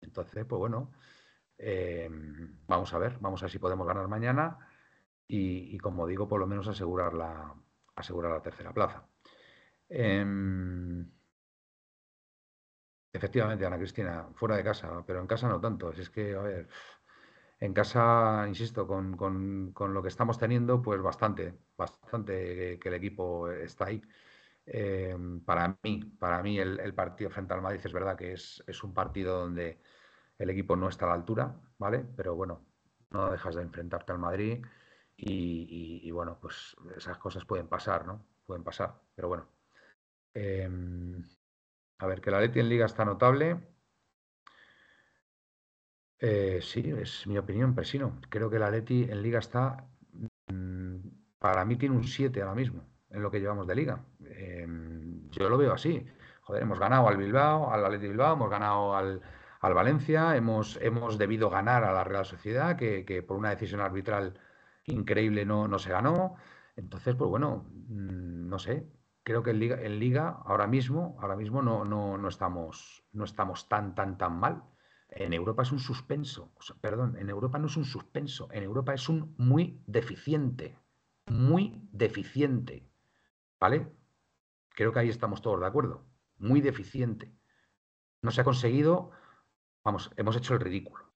Entonces, pues bueno, eh, vamos a ver, vamos a ver si podemos ganar mañana y, como digo, por lo menos asegurar la, asegurar la tercera plaza. Em, efectivamente, Ana Cristina, fuera de casa, pero en casa no tanto. es que, a ver, en casa, insisto, con, con, lo que estamos teniendo, pues bastante, bastante que, el equipo está ahí. Em, para mí, para mí el, partido frente al Madrid es verdad que es, es, un partido donde el equipo no está a la altura, ¿vale? Pero bueno, no dejas de enfrentarte al Madrid y, bueno, pues esas cosas pueden pasar, ¿no? Pueden pasar, pero bueno. Em, a ver, que la Leti en Liga está notable. Eh, sí, es mi opinión, Presino. Creo que la Leti en Liga está, mm, para mí tiene un 7 ahora mismo, en lo que llevamos de Liga. Em, yo lo veo así. Joder, hemos ganado al Bilbao, al Atleti Bilbao, hemos ganado al, Valencia, hemos, hemos debido ganar a la Real Sociedad, que, por una decisión arbitral increíble no, no se ganó. Entonces, pues bueno, mm, no sé, creo que en Liga, en Liga ahora mismo, ahora mismo no, no, no, estamos, no estamos tan, tan, tan mal. En Europa es un suspenso, perdón, en Europa no es un suspenso, en Europa es un muy deficiente, muy deficiente, ¿vale? Creo que ahí estamos todos de acuerdo, muy deficiente. No se ha conseguido, vamos, hemos hecho el ridículo.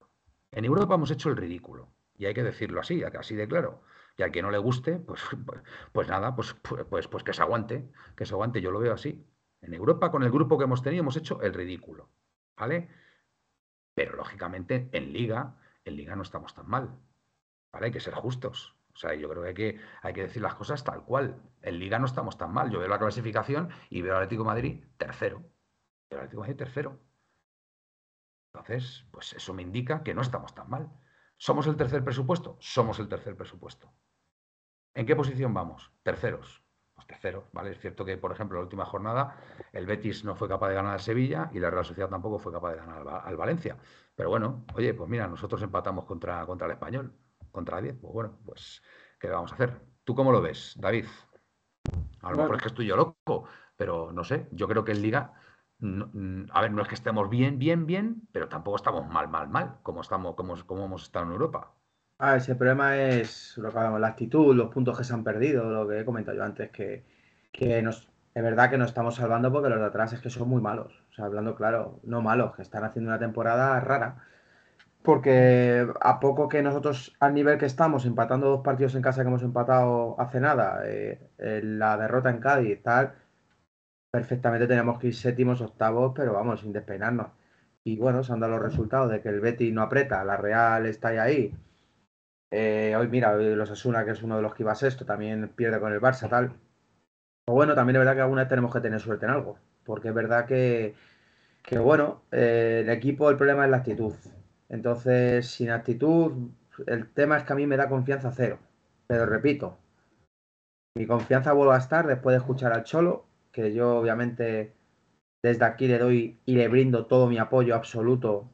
En Europa hemos hecho el ridículo, y hay que decirlo así, así de claro. Y al que no le guste, pues, pues, nada, pues, pues, pues que se aguante, que se aguante, yo lo veo así. En Europa, con el grupo que hemos tenido, hemos hecho el ridículo, ¿vale? Pero lógicamente en liga, en liga no estamos tan mal. ¿Vale? Hay que ser justos. O sea, yo creo que hay, que hay que decir las cosas tal cual. En Liga no estamos tan mal. Yo veo la clasificación y veo al Atlético Madrid tercero. Veo al Atlético Madrid tercero. Entonces, pues eso me indica que no estamos tan mal. ¿Somos el tercer presupuesto? Somos el tercer presupuesto. ¿En qué posición vamos? Terceros. Terceros, ¿vale? Es cierto que, por ejemplo, la última jornada el Betis no fue capaz de ganar al Sevilla y la Real Sociedad tampoco fue capaz de ganar al, Valencia. Pero bueno, oye, pues mira, nosotros empatamos contra, contra el Español, contra 10. Pues bueno, pues, ¿qué vamos a hacer? ¿Tú cómo lo ves, David? A lo mejor es que estoy yo loco, pero no sé, yo creo que en Liga Mm, a ver, no es que estemos bien, bien, bien, pero tampoco estamos mal, mal, mal, como, estamos, como, como hemos estado en Europa. Ah, ese problema es lo que hablamos, la actitud, los puntos que se han perdido, lo que he comentado yo antes, que, nos, es verdad que nos estamos salvando porque los de atrás es que son muy malos. O sea, hablando claro, no malos, que están haciendo una temporada rara. Porque a poco que nosotros, al nivel que estamos, empatando dos partidos en casa que hemos empatado hace nada, eh, la derrota en Cádiz, tal, perfectamente tenemos que ir séptimos, octavos, pero vamos, sin despeinarnos. Y bueno, se han dado los resultados de que el Betty no aprieta, la Real está ahí. Eh, hoy mira, los Asuna, que es uno de los que iba a sexto, también pierde con el Barça, tal. Pero bueno, también es verdad que alguna vez tenemos que tener suerte en algo. Porque es verdad que, que bueno, eh, el equipo, el problema es la actitud. Entonces, sin actitud, el tema es que a mí me da confianza cero. Pero repito, mi confianza vuelve a estar después de escuchar al Cholo que yo obviamente desde aquí le doy y le brindo todo mi apoyo absoluto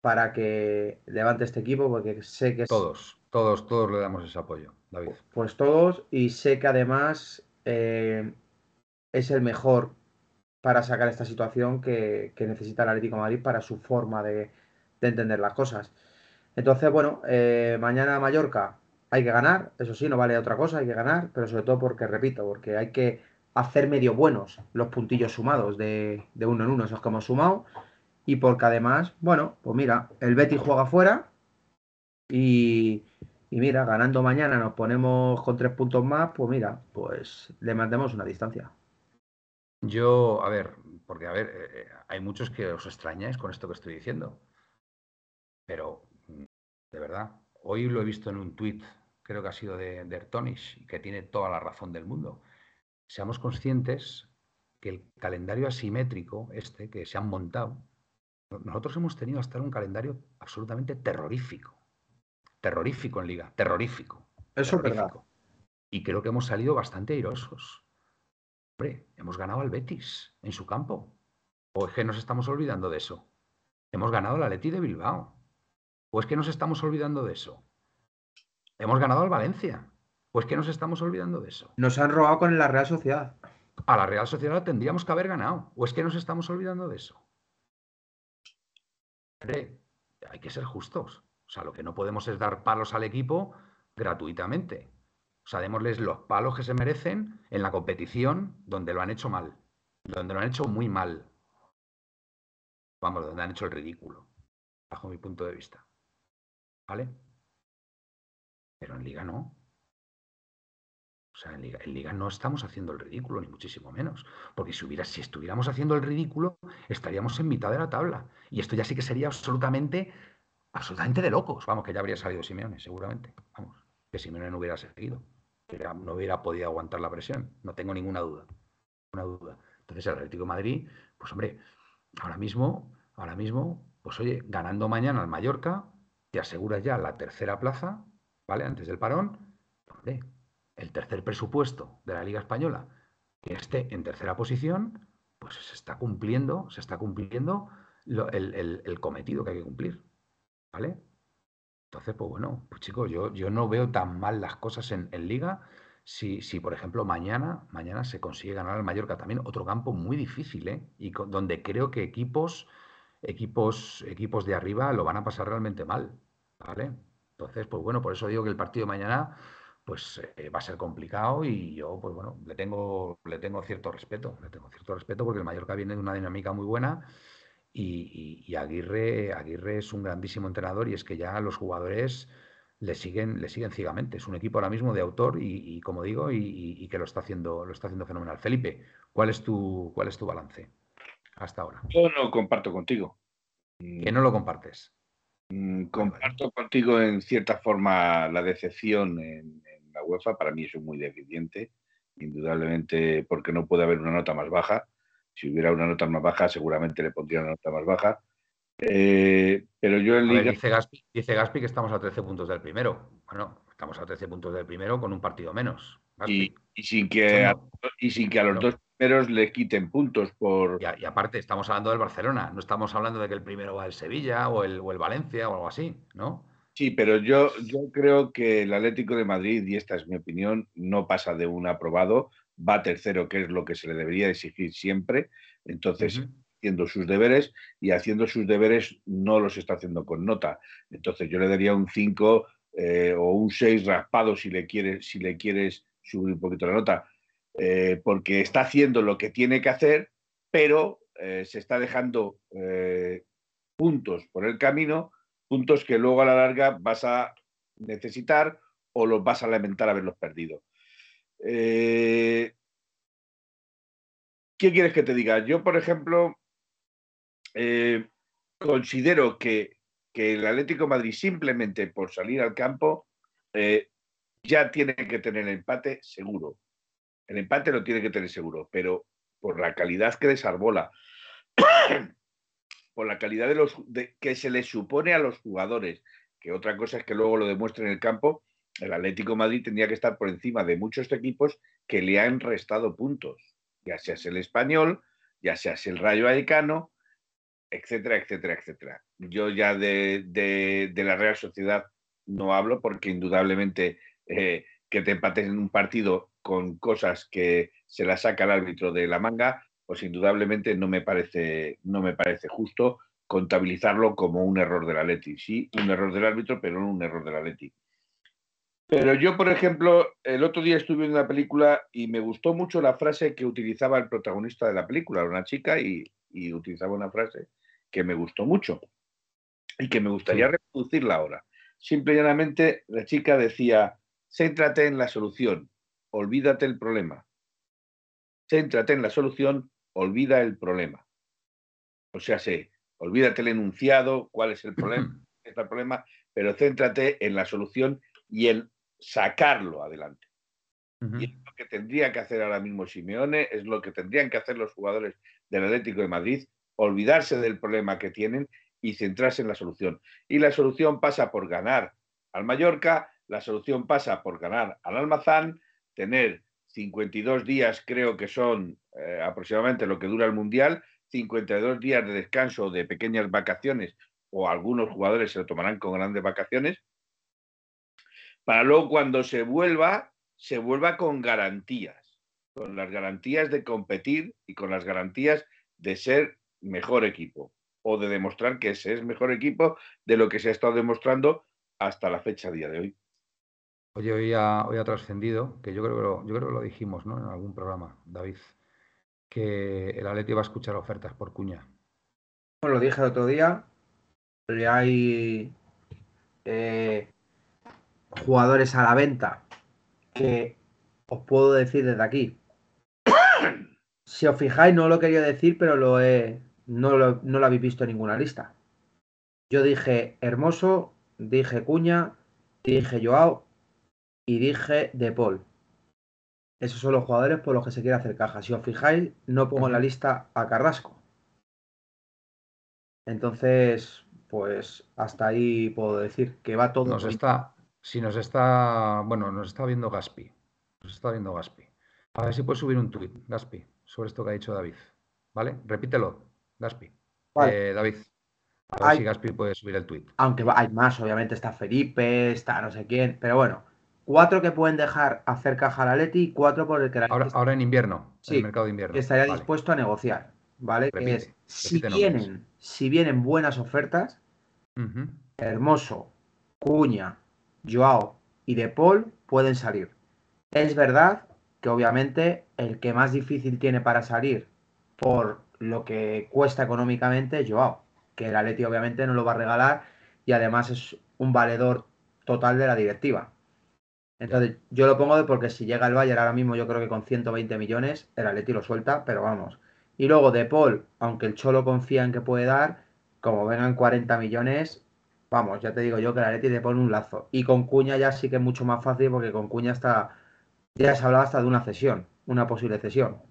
para que levante este equipo, porque sé que... Todos, todos, todos le damos ese apoyo, David. Pues todos, y sé que además eh, es el mejor para sacar esta situación que, necesita el Atlético de Madrid para su forma de, entender las cosas. Entonces, bueno, eh, mañana Mallorca hay que ganar, eso sí, no vale otra cosa, hay que ganar, pero sobre todo porque, repito, porque hay que hacer medio buenos los puntillos sumados de, uno en uno, esos que hemos sumado. Y porque además, bueno, pues mira, el Betty juega fuera y, mira, ganando mañana nos ponemos con tres puntos más, pues mira, pues le mandemos una distancia. Yo, a ver, porque a ver, eh, eh, hay muchos que os extrañáis con esto que estoy diciendo. Pero, de verdad, hoy lo he visto en un tuit, creo que ha sido de, de Ertonish, que tiene toda la razón del mundo seamos conscientes que el calendario asimétrico, este que se han montado, nosotros hemos tenido hasta un calendario absolutamente terrorífico. Terrorífico en liga, terrorífico. Eso es verdad. Y creo que hemos salido bastante airosos. Hombre, hemos ganado al Betis en su campo. ¿O es que nos estamos olvidando de eso? Hemos ganado la Leti de Bilbao. ¿O es que nos estamos olvidando de eso? Hemos ganado al Valencia. Pues que nos estamos olvidando de eso. Nos han robado con la Real Sociedad. A la Real Sociedad tendríamos que haber ganado. ¿O es que nos estamos olvidando de eso? hay que ser justos. O sea, lo que no podemos es dar palos al equipo gratuitamente. O sea, démosles los palos que se merecen en la competición donde lo han hecho mal. Donde lo han hecho muy mal. Vamos, donde han hecho el ridículo. Bajo mi punto de vista. ¿Vale? Pero en liga no. O sea, en Liga, no estamos haciendo el ridículo, ni muchísimo menos. Porque si, hubiera, si estuviéramos haciendo el ridículo, estaríamos en mitad de la tabla. Y esto ya sí que sería absolutamente, absolutamente de locos. Vamos, que ya habría salido Simeone, seguramente. Vamos, que Simeone no hubiera seguido. Que no hubiera podido aguantar la presión. No tengo ninguna duda. Una duda. Entonces, el Atlético de Madrid, pues hombre, ahora mismo, ahora mismo, pues oye, ganando mañana al Mallorca, te aseguras ya la tercera plaza, ¿vale? Antes del parón. Hombre, el tercer presupuesto de la Liga Española que esté en tercera posición, pues se está cumpliendo, se está cumpliendo el, cometido que hay que cumplir. ¿Vale? Entonces, pues bueno, pues chicos, yo, yo no veo tan mal las cosas en, Liga. Si, si, por ejemplo, mañana, mañana se consigue ganar al Mallorca, también otro campo muy difícil, ¿eh? Y donde creo que equipos, equipos, equipos de arriba lo van a pasar realmente mal. ¿Vale? Entonces, pues bueno, por eso digo que el partido de mañana pues eh, va a ser complicado y yo, pues bueno, le tengo, le tengo cierto respeto, le tengo cierto respeto porque el Mallorca viene de una dinámica muy buena y, Aguirre, Aguirre es un grandísimo entrenador y es que ya los jugadores le siguen, le siguen ciegamente. Es un equipo ahora mismo de autor y, como digo, y, que lo está haciendo, lo está haciendo fenomenal. Felipe, ¿cuál es tu, cuál es tu balance hasta ahora? Yo no comparto contigo. Que no lo compartes. Mm, comparto contigo en cierta forma la decepción en, la UEFA. Para mí eso es muy deficiente, indudablemente porque no puede haber una nota más baja. Si hubiera una nota más baja, seguramente le pondría una nota más baja. Eh, pero yo en Liga... dice, Gaspi, que estamos a 13 puntos del primero. Bueno, estamos a 13 puntos del primero con un partido menos. Y, sin que a, y sin que a los dos primeros le quiten puntos por... Y, aparte, estamos hablando del Barcelona, no estamos hablando de que el primero va el Sevilla o el, o el Valencia o algo así, ¿no? Sí, pero yo, yo creo que el Atlético de Madrid, y esta es mi opinión, no pasa de un aprobado, va tercero, que es lo que se le debería exigir siempre. Entonces, haciendo sus deberes y haciendo sus deberes no los está haciendo con nota. Entonces, yo le daría un 5 eh, o un 6 raspado si le quieres, si le quieres subir un poquito la nota, eh, porque está haciendo lo que tiene que hacer, pero eh, se está dejando puntos por el camino puntos que luego a la larga vas a necesitar o los vas a lamentar haberlos perdido. Eh, ¿Qué quieres que te diga? Yo, por ejemplo, eh, considero que, el Atlético Madrid simplemente por salir al campo eh, ya tiene que tener el empate seguro. El empate lo tiene que tener seguro, pero por la calidad que desarbola, [coughs] por la calidad de los que se le supone a los jugadores, que otra cosa es que luego lo demuestre en el campo, el Atlético Madrid tendría que estar por encima de muchos equipos que le han restado puntos, ya sea el español, ya sea el Rayo Vallecano, etcétera, etcétera, etcétera. Yo ya de, la Real Sociedad no hablo porque indudablemente eh, que te empates en un partido con cosas que se la saca el árbitro de la manga, pues indudablemente no me parece, no me parece justo contabilizarlo como un error del Atleti. Sí, un error del árbitro, pero no un error del Atleti. Pero yo, por ejemplo, el otro día estuve en una película y me gustó mucho la frase que utilizaba el protagonista de la película, una chica, y, utilizaba una frase que me gustó mucho y que me gustaría reproducirla ahora. Simple y llanamente, la chica decía, céntrate en la solución, olvídate el problema. Céntrate en la solución, olvida el problema. O sea, sí, olvídate el enunciado, cuál es el problema, [clears throat] el problema, pero céntrate en la solución y en sacarlo adelante. Y es lo que tendría que hacer ahora mismo Simeone, es lo que tendrían que hacer los jugadores del Atlético de Madrid, olvidarse del problema que tienen y centrarse en la solución. Y la solución pasa por ganar al Mallorca, la solución pasa por ganar al Almazán, tener 52 días creo que son eh, aproximadamente lo que dura el Mundial, 52 días de descanso de pequeñas vacaciones o algunos jugadores se lo tomarán con grandes vacaciones, para luego cuando se vuelva, se vuelva con garantías, con las garantías de competir y con las garantías de ser mejor equipo o de demostrar que ese es mejor equipo de lo que se ha estado demostrando hasta la fecha día de hoy. Oye, hoy ha, hoy ha trascendido, que yo creo que, lo, yo creo que lo dijimos ¿no? en algún programa, David, que el Atleti va a escuchar ofertas por cuña. Bueno, lo dije el otro día, hay eh, jugadores a la venta que os puedo decir desde aquí. [coughs] Si os fijáis, no lo quería decir, pero lo he, no, lo, no lo habéis visto en ninguna lista. Yo dije Hermoso, dije Cuña, dije Joao y dije De Paul. Esos son los jugadores por los que se quiere hacer caja. Si os fijáis, no pongo en la lista a Carrasco. Entonces, pues hasta ahí puedo decir que va todo. Nos está, si nos está, bueno, nos está viendo Gaspi. Nos está viendo Gaspi. A ver si puedes subir un tuit, Gaspi, sobre esto que ha dicho David. ¿Vale? Repítelo, Gaspi. Eh, David. A ver si Gaspi puede subir el tuit. Aunque hay más, obviamente está Felipe, está no sé quién, pero bueno, Cuatro que pueden dejar hacer caja a Leti y cuatro por el que la ahora, ahora en invierno, en el mercado de invierno. Estaría dispuesto a negociar, ¿vale? si, vienen, si vienen buenas ofertas, Hermoso, Cuña, Joao y De Paul pueden salir. Es verdad que obviamente el que más difícil tiene para salir por lo que cuesta económicamente es Joao, que el Atleti obviamente no lo va a regalar y además es un valedor total de la directiva. Entonces, yo lo pongo de porque si llega el Bayern ahora mismo, yo creo que con 120 millones, el Atleti lo suelta, pero vamos. Y luego de Paul, aunque el Cholo confía en que puede dar, como vengan 40 millones, vamos, ya te digo yo que la Leti te pone un lazo. Y con Cuña ya sí que es mucho más fácil porque con Cuña está, ya se hablaba hasta de una cesión, una posible cesión.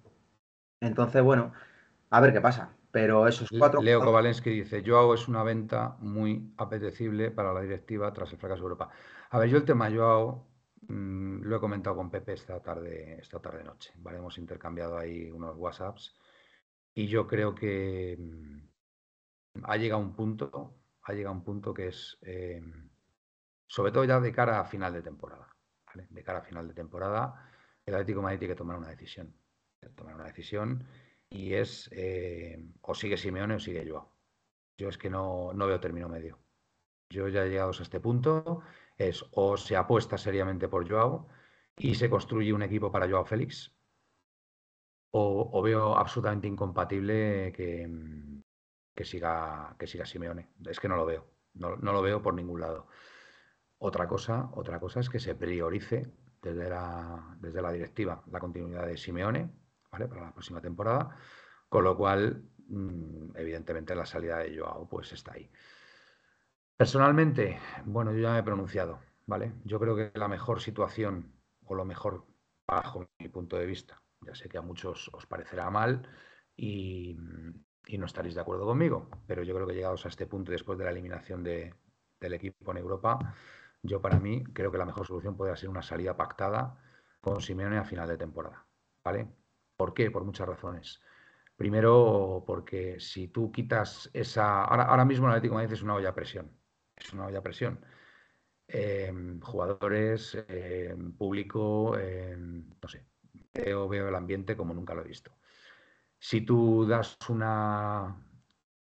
Entonces, bueno, a ver qué pasa. Pero esos cuatro. Leo Kovalensky dice: Joao es una venta muy apetecible para la directiva tras el fracaso de Europa. A ver, yo el tema Joao mm, lo he comentado con Pepe esta tarde, esta tarde noche. ¿vale? Hemos intercambiado ahí unos WhatsApps y yo creo que mm, ha llegado un punto, ha llegado un punto que es, em, sobre todo ya de cara a final de temporada. De cara a final de temporada, el Atlético de Madrid tiene que tomar una decisión. Tomar una decisión y es eh, o sigue Simeone o sigue Joao. Yo es que no, no veo término medio. Yo ya he llegado a este punto, es o se apuesta seriamente por Joao y se construye un equipo para Joao Félix, o, veo absolutamente incompatible que, que, siga, que siga Simeone. Es que no lo veo, no, no, lo veo por ningún lado. Otra cosa, otra cosa es que se priorice desde la, desde la directiva la continuidad de Simeone para la próxima temporada, con lo cual, mm, evidentemente, la salida de Joao pues está ahí. Personalmente, bueno, yo ya me he pronunciado, ¿vale? Yo creo que la mejor situación, o lo mejor bajo mi punto de vista, ya sé que a muchos os parecerá mal y, no estaréis de acuerdo conmigo, pero yo creo que llegados a este punto, después de la eliminación del equipo en Europa, yo para mí creo que la mejor solución puede ser una salida pactada con Simeone a final de temporada, ¿vale? ¿Por qué? Por muchas razones. Primero, porque si tú quitas esa. Ahora, mismo el Atlético de Madrid es una olla a presión. Es una olla a presión. Em, jugadores, em, público, em, no sé. Veo el ambiente como nunca lo he visto. Si tú das una,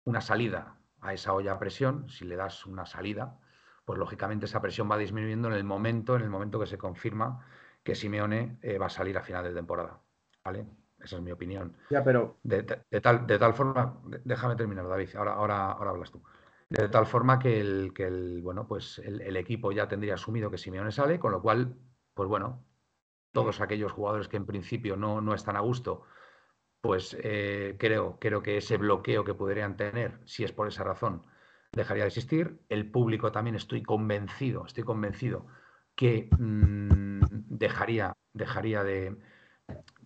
una salida a esa olla a presión, si le das una salida, pues lógicamente esa presión va disminuyendo en el momento, en el momento que se confirma que Simeone eh, va a salir a final de temporada. ¿vale? Esa es mi opinión. Ya, pero... De, tal, de tal forma, déjame terminar, David, ahora, ahora, ahora hablas tú. De tal forma que el, que el bueno, pues el, equipo ya tendría asumido que Simeone sale, con lo cual, pues bueno, todos aquellos jugadores que en principio no, no están a gusto, pues eh, creo, creo que ese bloqueo que podrían tener, si es por esa razón, dejaría de existir. El público también estoy convencido, estoy convencido que mm, dejaría, dejaría de,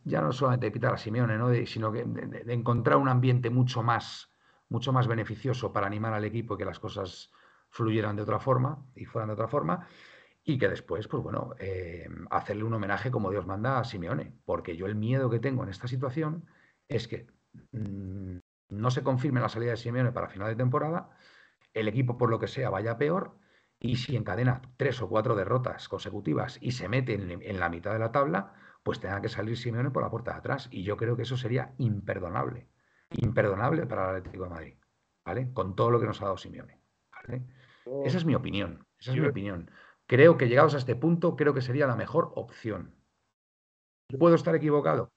ya no solamente de pitar a Simeone, ¿no? sino que de, encontrar un ambiente mucho más, mucho más beneficioso para animar al equipo y que las cosas fluyeran de otra forma y fueran de otra forma. Y que después, pues bueno, eh, hacerle un homenaje como Dios manda a Simeone. Porque yo el miedo que tengo en esta situación es que mm, no se confirme la salida de Simeone para final de temporada, el equipo por lo que sea vaya peor y si encadena tres o cuatro derrotas consecutivas y se mete en la mitad de la tabla, pues tenga que salir Simeone por la puerta de atrás. Y yo creo que eso sería imperdonable. Imperdonable para el Atlético de Madrid. ¿Vale? Con todo lo que nos ha dado Simeone. Esa es mi opinión. Esa es mi opinión. Creo que llegados a este punto, creo que sería la mejor opción. ¿Puedo estar equivocado?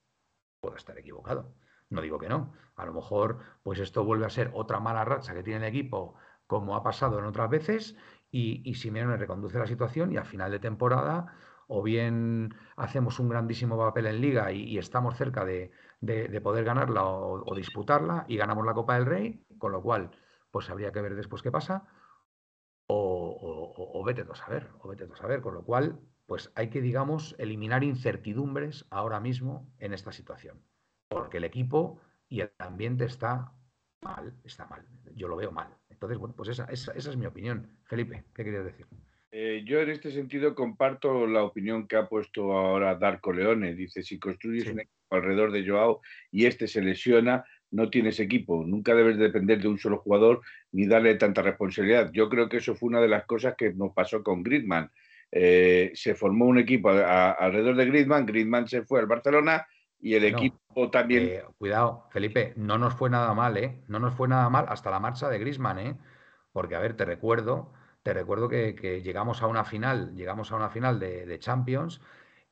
Puedo estar equivocado. No digo que no. A lo mejor, pues esto vuelve a ser otra mala racha que tiene el equipo, como ha pasado en otras veces, y, y Simeone reconduce la situación y a final de temporada o bien hacemos un grandísimo papel en liga y, estamos cerca de, poder ganarla o, disputarla y ganamos la Copa del Rey, con lo cual, pues habría que ver después qué pasa, o, vete a saber, o vete a saber, con lo cual, pues hay que, digamos, eliminar incertidumbres ahora mismo en esta situación, porque el equipo y el ambiente está mal, está mal, yo lo veo mal. Entonces, bueno, pues esa, esa es mi opinión. Felipe, ¿qué querías decir? Eh, yo en este sentido comparto la opinión que ha puesto ahora Darko Leone. Dice, si construyes un equipo alrededor de Joao y este se lesiona, no tienes equipo. Nunca debes depender de un solo jugador ni darle tanta responsabilidad. Yo creo que eso fue una de las cosas que nos pasó con Griezmann. Eh, se formó un equipo alrededor de Griezmann, Griezmann se fue al Barcelona y el equipo también... Eh, cuidado, Felipe, no nos fue nada mal, ¿eh? No nos fue nada mal hasta la marcha de Griezmann, ¿eh? Porque, a ver, te recuerdo te recuerdo que, llegamos a una final, llegamos a una final de, Champions.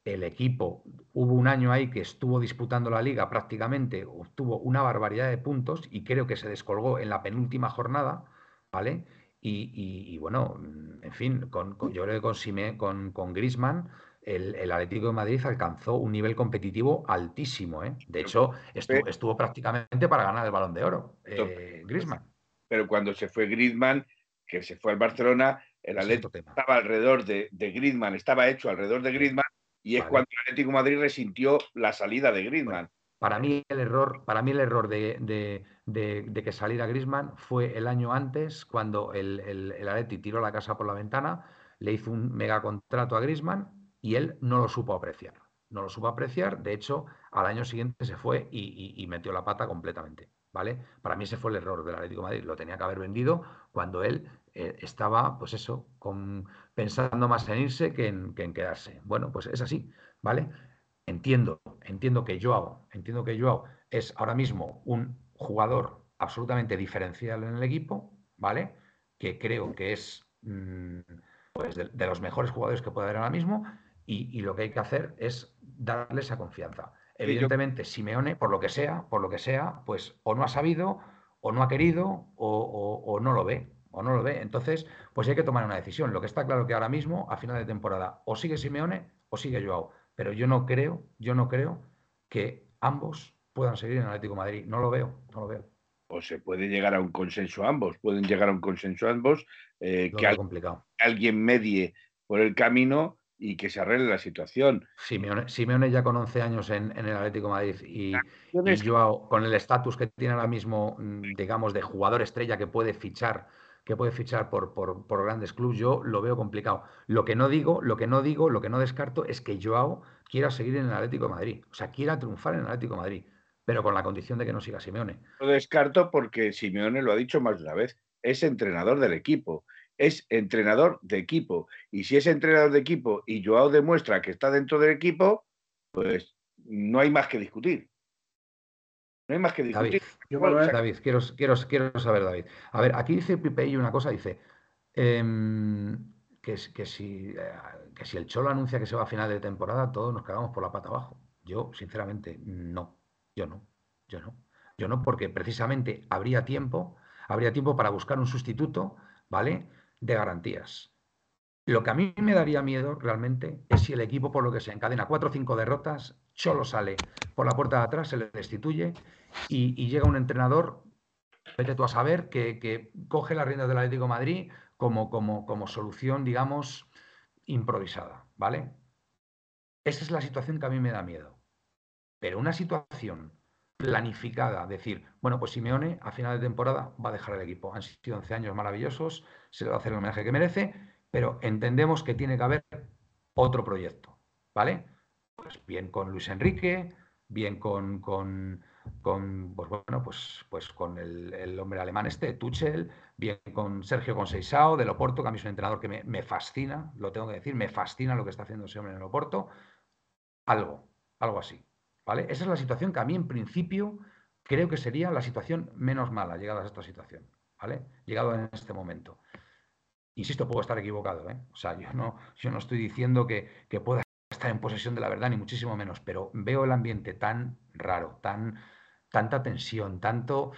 El equipo, hubo un año ahí que estuvo disputando la liga prácticamente, obtuvo una barbaridad de puntos y creo que se descolgó en la penúltima jornada, ¿vale? Y, bueno, en fin, con, yo creo que con, con, con Grisman, el, Atlético de Madrid alcanzó un nivel competitivo altísimo. ¿eh? De hecho, estuvo, prácticamente para ganar el balón de oro, eh, Grisman. Pero cuando se fue Griezmann, que se fue al Barcelona, el Atlético estaba alrededor de, de Griezmann, estaba hecho alrededor de Griezmann y es cuando el Atlético Madrid resintió la salida de Griezmann. Para mí el error, para mí el error de, que saliera Griezmann fue el año antes, cuando el, el, Atleti tiró la casa por la ventana, le hizo un mega contrato a Griezmann y él no lo supo apreciar. No lo supo apreciar, de hecho, al año siguiente se fue y, metió la pata completamente. ¿Vale? Para mí ese fue el error del Atlético de Madrid. Lo tenía que haber vendido cuando él eh, estaba, pues eso, con, pensando más en irse que en, que en quedarse. Bueno, pues es así, ¿vale? entiendo, entiendo que Joao, entiendo que Joao es ahora mismo un jugador absolutamente diferencial en el equipo, ¿vale? Que creo que es mm, pues de, los mejores jugadores que puede haber ahora mismo y, lo que hay que hacer es darle esa confianza. Evidentemente, Simeone, por lo que sea, por lo que sea, pues o no ha sabido, o no ha querido, o, o no lo ve, o no lo ve. Entonces, pues hay que tomar una decisión. Lo que está claro que ahora mismo, a final de temporada, o sigue Simeone o sigue Joao. Pero yo no creo, yo no creo que ambos puedan seguir en Atlético Madrid. No lo veo, no lo veo. O se puede llegar a un consenso ambos, pueden llegar a un consenso ambos, eh, que, alguien medie por el camino y que se arregle la situación. Simeone, ya con 11 años en, el Atlético Madrid y, y con el estatus que tiene ahora mismo, mm, digamos, de jugador estrella que puede fichar que puede fichar por, por, grandes clubes, yo lo veo complicado. Lo que no digo, lo que no digo, lo que no descarto es que Joao quiera seguir en el Atlético de Madrid, o sea, quiera triunfar en el Atlético de Madrid, pero con la condición de que no siga Simeone. Lo descarto porque Simeone lo ha dicho más de una vez, es entrenador del equipo, es entrenador de equipo, y si es entrenador de equipo y Joao demuestra que está dentro del equipo, pues no hay más que discutir. No hay más que discutir. David, quiero, quiero, quiero, saber, David. A ver, aquí dice Pipe y una cosa, dice em, que, que, si, eh, que si el Cholo anuncia que se va a final de temporada, todos nos cagamos por la pata abajo. Yo, sinceramente, no. Yo no. Yo no. Yo no, porque precisamente habría tiempo, habría tiempo para buscar un sustituto, ¿vale? De garantías. Lo que a mí me daría miedo realmente es si el equipo, por lo que se encadena cuatro o cinco derrotas, solo sale por la puerta de atrás, se le destituye y, llega un entrenador, vete tú a saber, que, coge las riendas del Atlético de Madrid como, como, como solución, digamos, improvisada, ¿vale? Esa es la situación que a mí me da miedo. Pero una situación planificada, decir, bueno, pues Simeone a final de temporada va a dejar el equipo. Han sido 11 años maravillosos, se le va a hacer el homenaje que merece, pero entendemos que tiene que haber otro proyecto, ¿vale? Pues bien con Luis Enrique, bien con, con, pues bueno, pues, pues con el, hombre alemán este, Tuchel, bien con Sergio Conceizao del Oporto, que a mí es un entrenador que me, fascina, lo tengo que decir, me fascina lo que está haciendo ese hombre en el Oporto, algo, algo así, Esa es la situación que a mí en principio creo que sería la situación menos mala, llegada a esta situación, ¿vale? Llegado en este momento. Insisto, puedo estar equivocado, ¿eh? O sea, yo no, yo no estoy diciendo que, que pueda estar en posesión de la verdad, ni muchísimo menos, pero veo el ambiente tan raro, tan, tanta tensión, tanto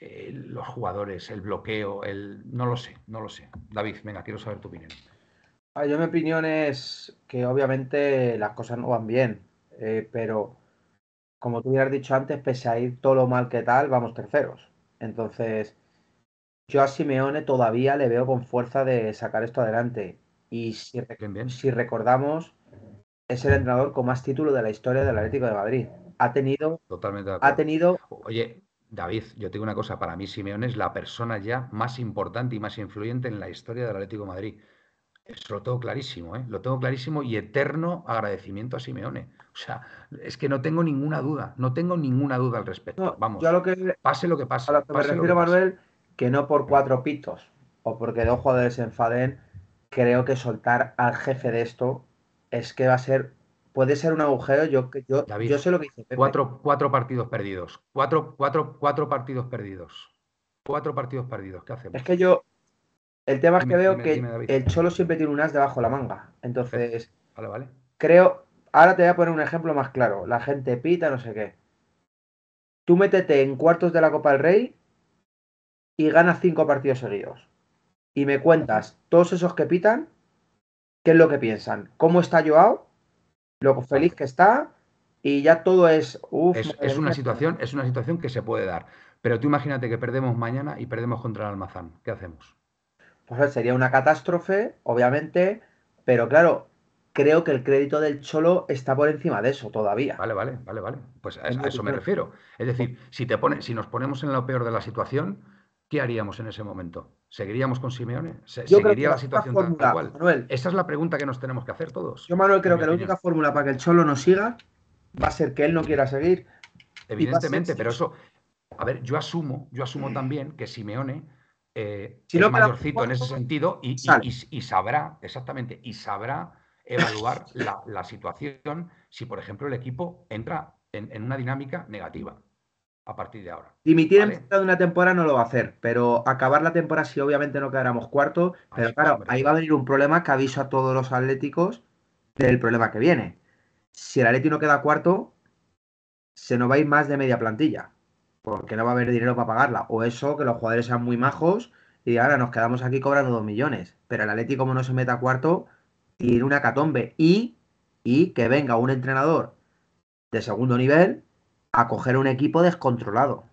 eh, los jugadores, el bloqueo, el. No lo sé, no lo sé. David, venga, quiero saber tu opinión. Ah, yo mi opinión es que obviamente las cosas no van bien, eh, pero como tú hubieras dicho antes, pese a ir todo lo mal que tal, vamos terceros. Entonces, yo a Simeone todavía le veo con fuerza de sacar esto adelante. Y si, si recordamos, es el entrenador con más títulos de la historia del Atlético de Madrid. Ha tenido. Totalmente Ha tenido. Oye, David, yo tengo una cosa. Para mí, Simeone es la persona ya más importante y más influyente en la historia del Atlético de Madrid. Eso lo tengo clarísimo, ¿eh? Lo tengo clarísimo y eterno agradecimiento a Simeone. O sea, es que no tengo ninguna duda, no tengo ninguna duda al respecto. Vamos, lo que, pase lo que pase. A lo que me refiero, Manuel, que no por cuatro pitos o porque dos jugadores se enfaden, creo que soltar al jefe de esto es que va a ser, puede ser un agujero. Yo, yo, yo sé lo que dice. Cuatro, cuatro partidos perdidos. Cuatro, cuatro, cuatro partidos perdidos. Cuatro partidos perdidos. ¿Qué hacemos? Es que yo, el tema es que veo que el Cholo siempre tiene un as debajo de la manga. Entonces, vale, vale. Creo, ahora te voy a poner un ejemplo más claro. La gente pita, no sé qué. Tú métete en cuartos de la Copa del Rey y ganas cinco partidos seguidos. Y me cuentas todos esos que pitan qué es lo que piensan, cómo está Joao, lo feliz que está y ya todo es... es, una situación, es una situación que se puede dar. Pero tú imagínate que perdemos mañana y perdemos contra el Almazán. ¿Qué hacemos? pues sería una catástrofe, obviamente, pero claro, creo que el crédito del Cholo está por encima de eso todavía. Vale, vale, vale, vale. Pues a, eso me refiero. Es decir, si te pone, si nos ponemos en lo peor de la situación, ¿qué haríamos en ese momento? ¿Seguiríamos con Simeone? ¿Seguiría la situación tal cual? Manuel, Esa es la pregunta que nos tenemos que hacer todos. Yo, Manuel, creo que la única fórmula para que el Cholo no siga va a ser que él no quiera seguir. Evidentemente, pero eso, a ver, yo asumo, yo asumo también que Simeone eh, es mayorcito en ese sentido y, sabrá, exactamente, y sabrá evaluar la, situación si, por ejemplo, el equipo entra en, una dinámica negativa a partir de ahora. Dimitir en mitad de una temporada no lo va a hacer, pero acabar la temporada sí, obviamente no quedáramos cuarto, pero claro, ahí va a venir un problema que aviso a todos los atléticos del problema que viene. Si el Atlético no queda cuarto, se nos va a ir más de media plantilla porque no va a haber dinero para pagarla. O eso, que los jugadores sean muy majos y ahora nos quedamos aquí cobrando dos millones. Pero el Atleti, como no se meta a cuarto, tiene una catombe. Y, y que venga un entrenador de segundo nivel a coger un equipo descontrolado.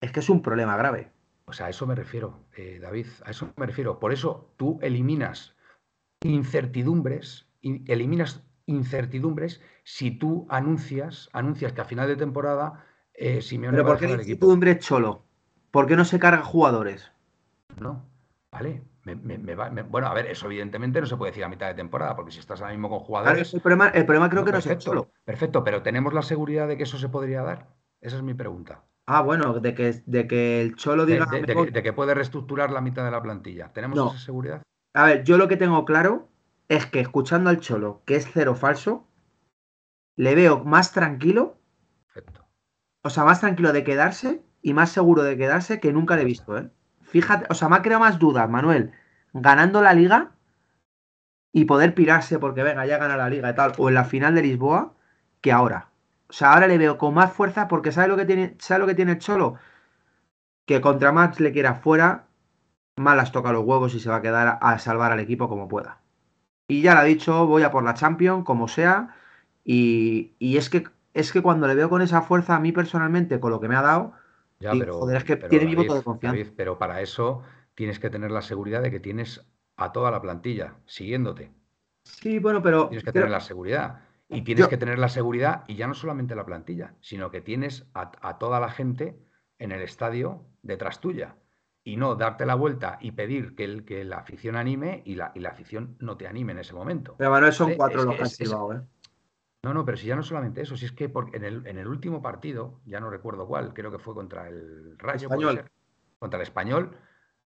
Es que es un problema grave. O sea, a eso me refiero, eh, David, a eso me refiero. Por eso tú eliminas incertidumbres, eliminas incertidumbres si tú anuncias, anuncias que a final de temporada eh, Pero ¿por qué el equipo es cholo? ¿Por qué no se carga jugadores? No, vale. Bueno, a ver, eso evidentemente no se puede decir a mitad de temporada, porque si estás ahora mismo con jugadores. el, problema, creo que no es cholo. Perfecto, pero ¿tenemos la seguridad de que eso se podría dar? Esa es mi pregunta. Ah, bueno, de que, de que el cholo diga. De, que, puede reestructurar la mitad de la plantilla. ¿Tenemos esa seguridad? A ver, yo lo que tengo claro es que escuchando al cholo, que es cero falso, le veo más tranquilo. Perfecto o sea, más tranquilo de quedarse y más seguro de quedarse que nunca le he visto, ¿eh? Fíjate, o sea, me ha creado más dudas, Manuel, ganando la liga y poder pirarse porque venga, ya gana la liga y tal, o en la final de Lisboa, que ahora. O sea, ahora le veo con más fuerza porque ¿sabe lo que tiene, sabe lo que tiene el Cholo? Que contra más le quiera fuera, más las toca los huevos y se va a quedar a salvar al equipo como pueda. Y ya lo ha dicho, voy a por la Champions, como sea. Y, y es que es que cuando le veo con esa fuerza, a mí personalmente, con lo que me ha dado, ya, pero, joder, es que tiene mi voto de confianza. pero para eso tienes que tener la seguridad de que tienes a toda la plantilla siguiéndote. Sí, bueno, pero. Tienes que tener la seguridad. Y tienes que tener la seguridad, y ya no solamente la plantilla, sino que tienes a, toda la gente en el estadio detrás tuya. Y no darte la vuelta y pedir que, el, que la afición anime y la, y la afición no te anime en ese momento. Pero bueno, son cuatro los que han silbado, ¿eh? No, no, pero si ya no solamente eso, si es que en, el, en, el, último partido, ya no recuerdo cuál, creo que fue contra el Rayo, contra el Español,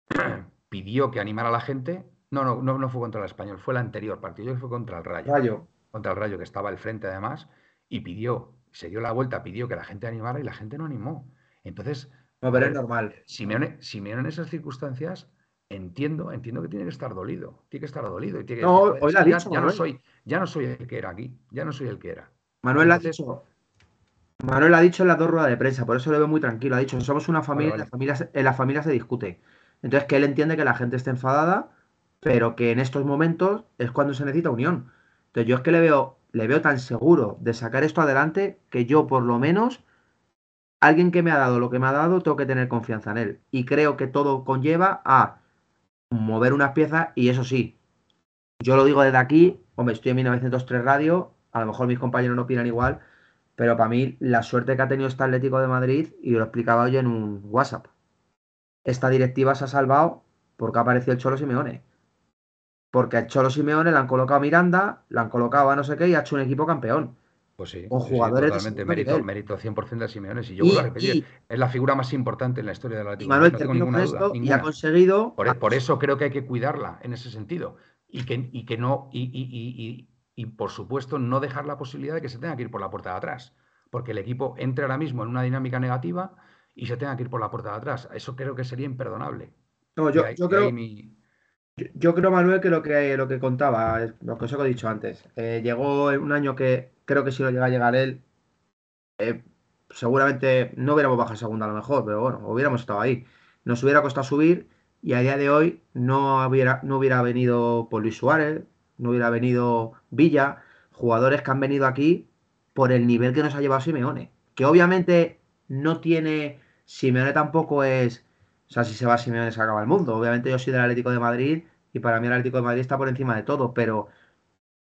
[clears throat] pidió que animara a la gente. No, no, no, no fue contra el Español, fue el anterior partido, fue contra el Rayo. Rayo. Contra el Rayo, que estaba al frente además, y pidió, se dio la vuelta, pidió que la gente animara y la gente no animó. Entonces. No, pero es normal. Simeone, Simeone en esas circunstancias entiendo, entiendo que tiene que estar dolido. Tiene que estar dolido. Y tiene no, hoy ya, dicho, ya no soy, ya no soy el que era aquí. Ya no soy el que era. Manuel ha dicho. Manuel ha dicho en las dos ruedas de prensa, por eso lo veo muy tranquilo. Ha dicho, somos una familia, en la familia se discute. Entonces, que él entiende que la gente esté enfadada, pero que en estos momentos es cuando se necesita unión. Entonces, yo es que le veo, le veo tan seguro de sacar esto adelante que yo, por lo menos, alguien que me ha dado lo que me ha dado, tengo que tener confianza en él. Y creo que todo conlleva a mover unas piezas y eso sí, yo lo digo desde aquí, hombre, estoy en 1903 Radio, a lo mejor mis compañeros no opinan igual, pero para mí la suerte que ha tenido este Atlético de Madrid, y lo explicaba hoy en un WhatsApp, esta directiva se ha salvado porque ha aparecido el Cholo Simeone. Porque al Cholo Simeone le han colocado a Miranda, le han colocado a no sé qué y ha hecho un equipo campeón. Pues sí, con jugadores totalmente mérito, mérito 100% de Simeone. Y yo vuelvo a repetir, es la figura más importante en la historia de la Atlético. Manuel, no tengo ninguna duda, y ha conseguido. Por, eso creo que hay que cuidarla en ese sentido. Y que, y que no, y, y, por supuesto, no dejar la posibilidad de que se tenga que ir por la puerta de atrás. Porque el equipo entre ahora mismo en una dinámica negativa y se tenga que ir por la puerta de atrás. Eso creo que sería imperdonable. No, yo, yo creo. Yo, creo, Manuel, que lo que, lo que contaba, lo que os he dicho antes, eh, llegó un año que creo que si no llega a llegar él, eh, seguramente no hubiéramos bajado segunda a lo mejor, pero bueno, hubiéramos estado ahí. Nos hubiera costado subir y a día de hoy no hubiera, no hubiera venido por Luis Suárez, no hubiera venido Villa, jugadores que han venido aquí por el nivel que nos ha llevado Simeone. Que obviamente no tiene, Simeone tampoco es O sea, si se va Simeone se acaba el mundo. Obviamente yo soy del Atlético de Madrid y para mí el Atlético de Madrid está por encima de todo, pero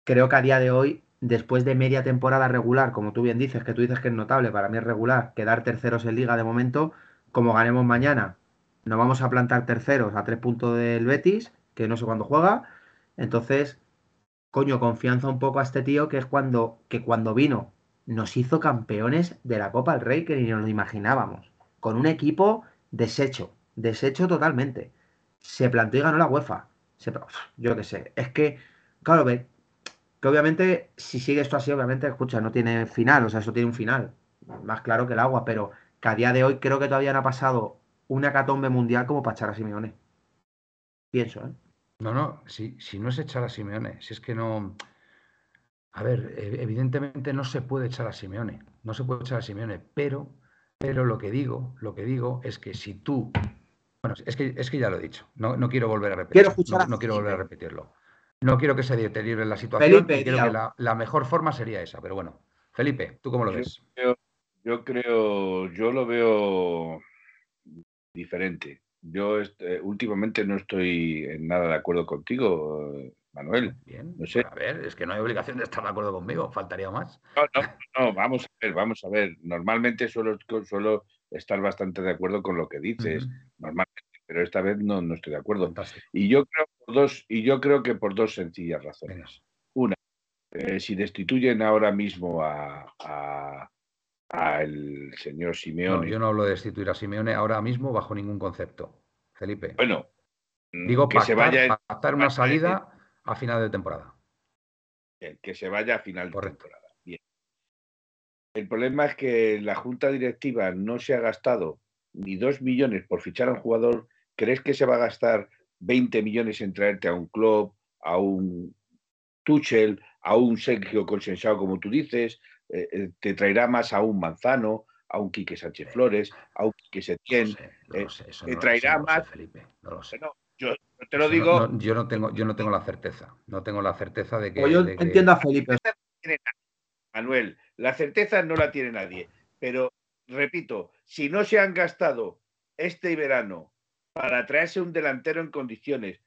creo que a día de hoy, después de media temporada regular, como tú bien dices, que tú dices que es notable, para mí es regular, quedar terceros en liga de momento, como ganemos mañana, nos vamos a plantar terceros a tres puntos del Betis, que no sé cuándo juega. Entonces, coño, confianza un poco a este tío que es cuando, que cuando vino nos hizo campeones de la Copa del Rey que ni nos lo imaginábamos. Con un equipo deshecho, deshecho totalmente. Se plantó y ganó la UEFA. yo qué sé. Es que, claro, que obviamente, si sigue esto así, obviamente, escucha, no tiene final, o sea, eso tiene un final. Más claro que el agua, pero que a día de hoy creo que todavía no ha pasado una catombe mundial como para echar a Simeone. Pienso, ¿eh? No, no, si, si no es echar a Simeone, si es que no. A ver, e, evidentemente no se puede echar a Simeone, no se puede echar a Simeone, pero, pero lo que digo, lo que digo es que si tú. Bueno, es que, es que ya lo he dicho, no, no quiero volver a repetirlo. no, no quiero volver a repetirlo. No quiero que se deteriore la situación creo que la, mejor forma sería esa, pero bueno. Felipe, ¿tú cómo lo ves? yo creo, yo lo veo diferente. Yo este, últimamente no estoy en nada de acuerdo contigo, Manuel. Bien, no sé. a ver, es que no hay obligación de estar de acuerdo conmigo, faltaría más. No, no, no, vamos a ver, vamos a ver. Normalmente suelo, suelo estar bastante de acuerdo con lo que dices, normalmente, pero esta vez no, no estoy de acuerdo. Y yo creo por dos, y yo creo que por dos sencillas razones. Una, eh, si destituyen ahora mismo a, al señor Simeone. yo no hablo de destituir a Simeone ahora mismo bajo ningún concepto, Felipe. Bueno, mm, digo que se vaya pactar una salida a final de temporada. Que se vaya a final de temporada. Bien. El problema es que la junta directiva no se ha gastado ni dos millones por fichar a un jugador. ¿Crees que se va a gastar 20 millones en traerte a un club, a un Tuchel, a un Sergio consensado, como tú dices, eh, eh, te traerá más a un Manzano, a un Quique Sánchez Flores, a un Quique Setién. te traerá más. Felipe, no lo sé. yo te lo digo. yo, no tengo, yo no tengo la certeza. No tengo la certeza de que. Pues yo entiendo a Felipe. Manuel, la certeza no la tiene nadie. Pero, repito, si no se han gastado este verano para traerse un delantero en condiciones,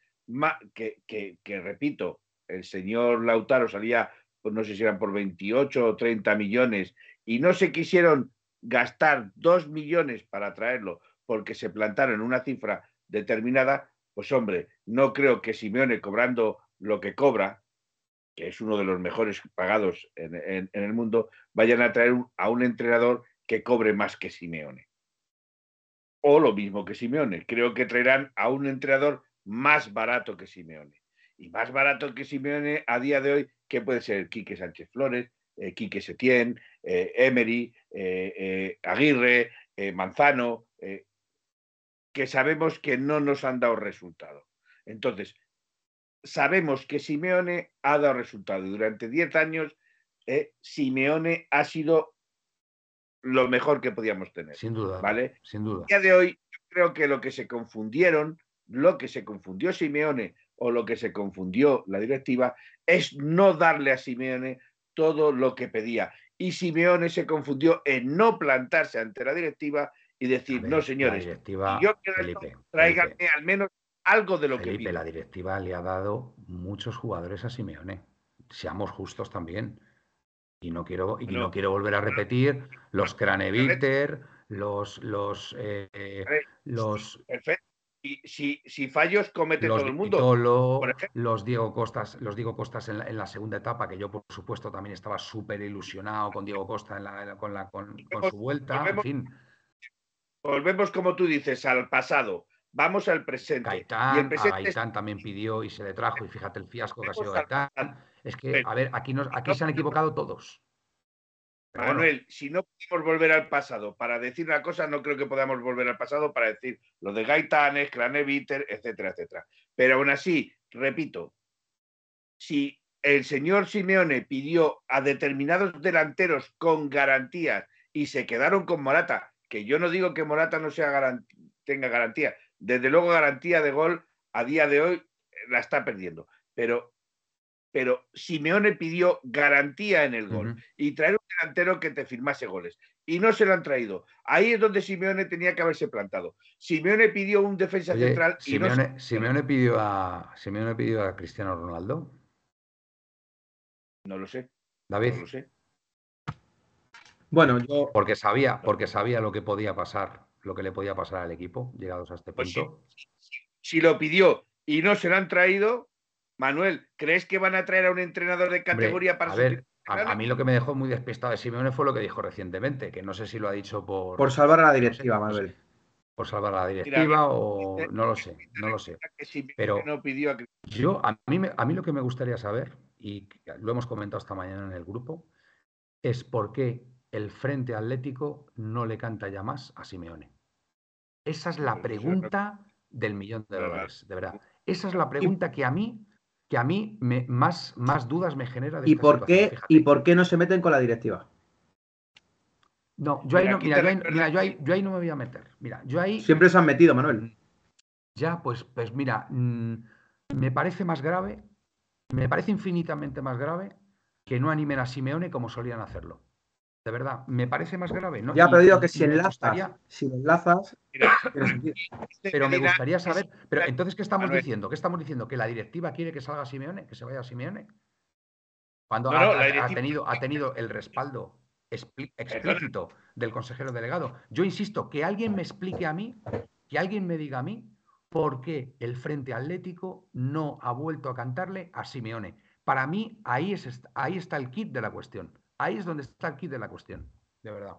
que, que repito, el señor Lautaro salía pues no sé si eran por 28 o 30 millones, y no se quisieron gastar 2 millones para traerlo porque se plantaron una cifra determinada, pues hombre, no creo que Simeone cobrando lo que cobra, que es uno de los mejores pagados en, el mundo, vayan a traer a un entrenador que cobre más que Simeone. O lo mismo que Simeone. Creo que traerán a un entrenador más barato que Simeone. Y más barato que Simeone a día de hoy que puede ser Quique Sánchez Flores, eh, Quique Setién, eh, Emery, eh, Aguirre, Manzano, que sabemos que no nos han dado resultado. Entonces, sabemos que Simeone ha dado resultado. Durante 10 años, Simeone ha sido lo mejor que podíamos tener. Sin duda. ¿Vale? Sin duda. A día de hoy, creo que lo que se confundieron, lo que se confundió Simeone o lo que se confundió la directiva es no darle a Simeone todo lo que pedía. Y Simeone se confundió en no plantarse ante la directiva y decir, no señores, yo quiero tráiganme al menos algo de lo que pide. La directiva le ha dado muchos jugadores a Simeone. Seamos justos también. Y no quiero, y no, quiero volver a repetir los Craneviter, los los eh, los si, si, fallos comete todo el mundo. los Diego Costas, los Diego Costas en la, segunda etapa, que yo por supuesto también estaba súper ilusionado con Diego Costa en la, con, la, con, su vuelta. Volvemos, en fin. volvemos, como tú dices, al pasado. Vamos al presente. Gaitán, Gaitán también pidió y se le trajo, y fíjate el fiasco que ha sido Gaitán. Es que, a ver, aquí, nos, aquí se han equivocado todos. Manuel, si no podemos volver al pasado para decir una cosa, no creo que podamos volver al pasado para decir lo de Gaitanes, Craneviter, etcétera, etcétera. Pero aún así, repito, si el señor Simeone pidió a determinados delanteros con garantías y se quedaron con Morata, que yo no digo que Morata no sea tenga garantía, desde luego garantía de gol a día de hoy la está perdiendo, pero pero Simeone pidió garantía en el gol y traer un delantero que te firmase goles. Y no se lo han traído. Ahí es donde Simeone tenía que haberse plantado. Simeone pidió un defensa central y Simeone, no Simeone pidió a Simeone pidió a Cristiano Ronaldo. No lo sé. David. No lo sé. Bueno, yo. Porque sabía, porque sabía lo que podía pasar, lo que le podía pasar al equipo, llegados a este pues punto. si, lo pidió y no se lo han traído, Manuel, ¿crees que van a traer a un entrenador de categoría para... A ver, a, mí lo que me dejó muy despistado de Simeone fue lo que dijo recientemente, que no sé si lo ha dicho por... Por salvar a la directiva, Manuel. Por salvar a la directiva o no lo sé, no lo sé. Pero yo, a mí, a mí lo que me gustaría saber, y lo hemos comentado esta mañana en el grupo, es por qué el Frente Atlético no le canta ya más a Simeone. Esa es la pues pregunta del millón de dólares, de verdad. Esa es la pregunta que a mí que a mí me, más, más dudas me genera. De ¿Y, por qué, ¿Y por qué no se meten con la directiva? No, yo ahí no, mira, yo ahí, yo, ahí, no me voy a meter. Mira, yo ahí. Siempre se han metido, Manuel. Ya, pues, pues mira, mm, me parece más grave, me parece infinitamente más grave que no animen a Simeone como solían hacerlo. De verdad, me parece más grave. ¿no? Ya, pero digo que si enlazas, si enlazas. [laughs] pero me gustaría saber. Pero entonces, ¿qué estamos diciendo? ¿Qué estamos diciendo? ¿Que la directiva quiere que salga Simeone? ¿Que se vaya a Simeone? Cuando ha, tenido, ha tenido el respaldo explícito del consejero delegado. Yo insisto, que alguien me explique a mí, que alguien me diga a mí por qué el Frente Atlético no ha vuelto a cantarle a Simeone. Para mí, ahí, es, ahí está el kit de la cuestión. Ahí es donde está kit de la cuestión, de verdad.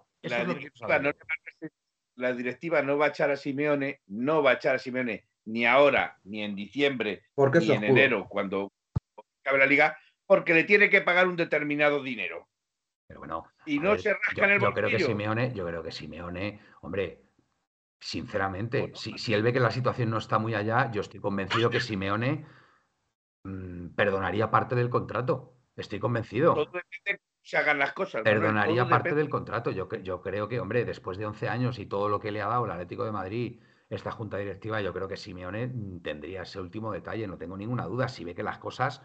La directiva, no, va a echar a Simeone, no va a echar a Simeone ni ahora, ni en diciembre, ni en enero, cuando acabe la liga, porque le tiene que pagar un determinado dinero. Pero bueno, y no se rasca en el yo creo que Simeone, yo creo que Simeone, hombre, sinceramente, si, si, él ve que la situación no está muy allá, yo estoy convencido que Simeone mm, perdonaría parte del contrato. Estoy convencido. Todo depende se hagan las cosas. Perdonaría parte del contrato. Yo, yo creo que, hombre, después de 11 años y todo lo que le ha dado el Atlético de Madrid, esta junta directiva, yo creo que Simeone tendría ese último detalle, no tengo ninguna duda. Si ve que las cosas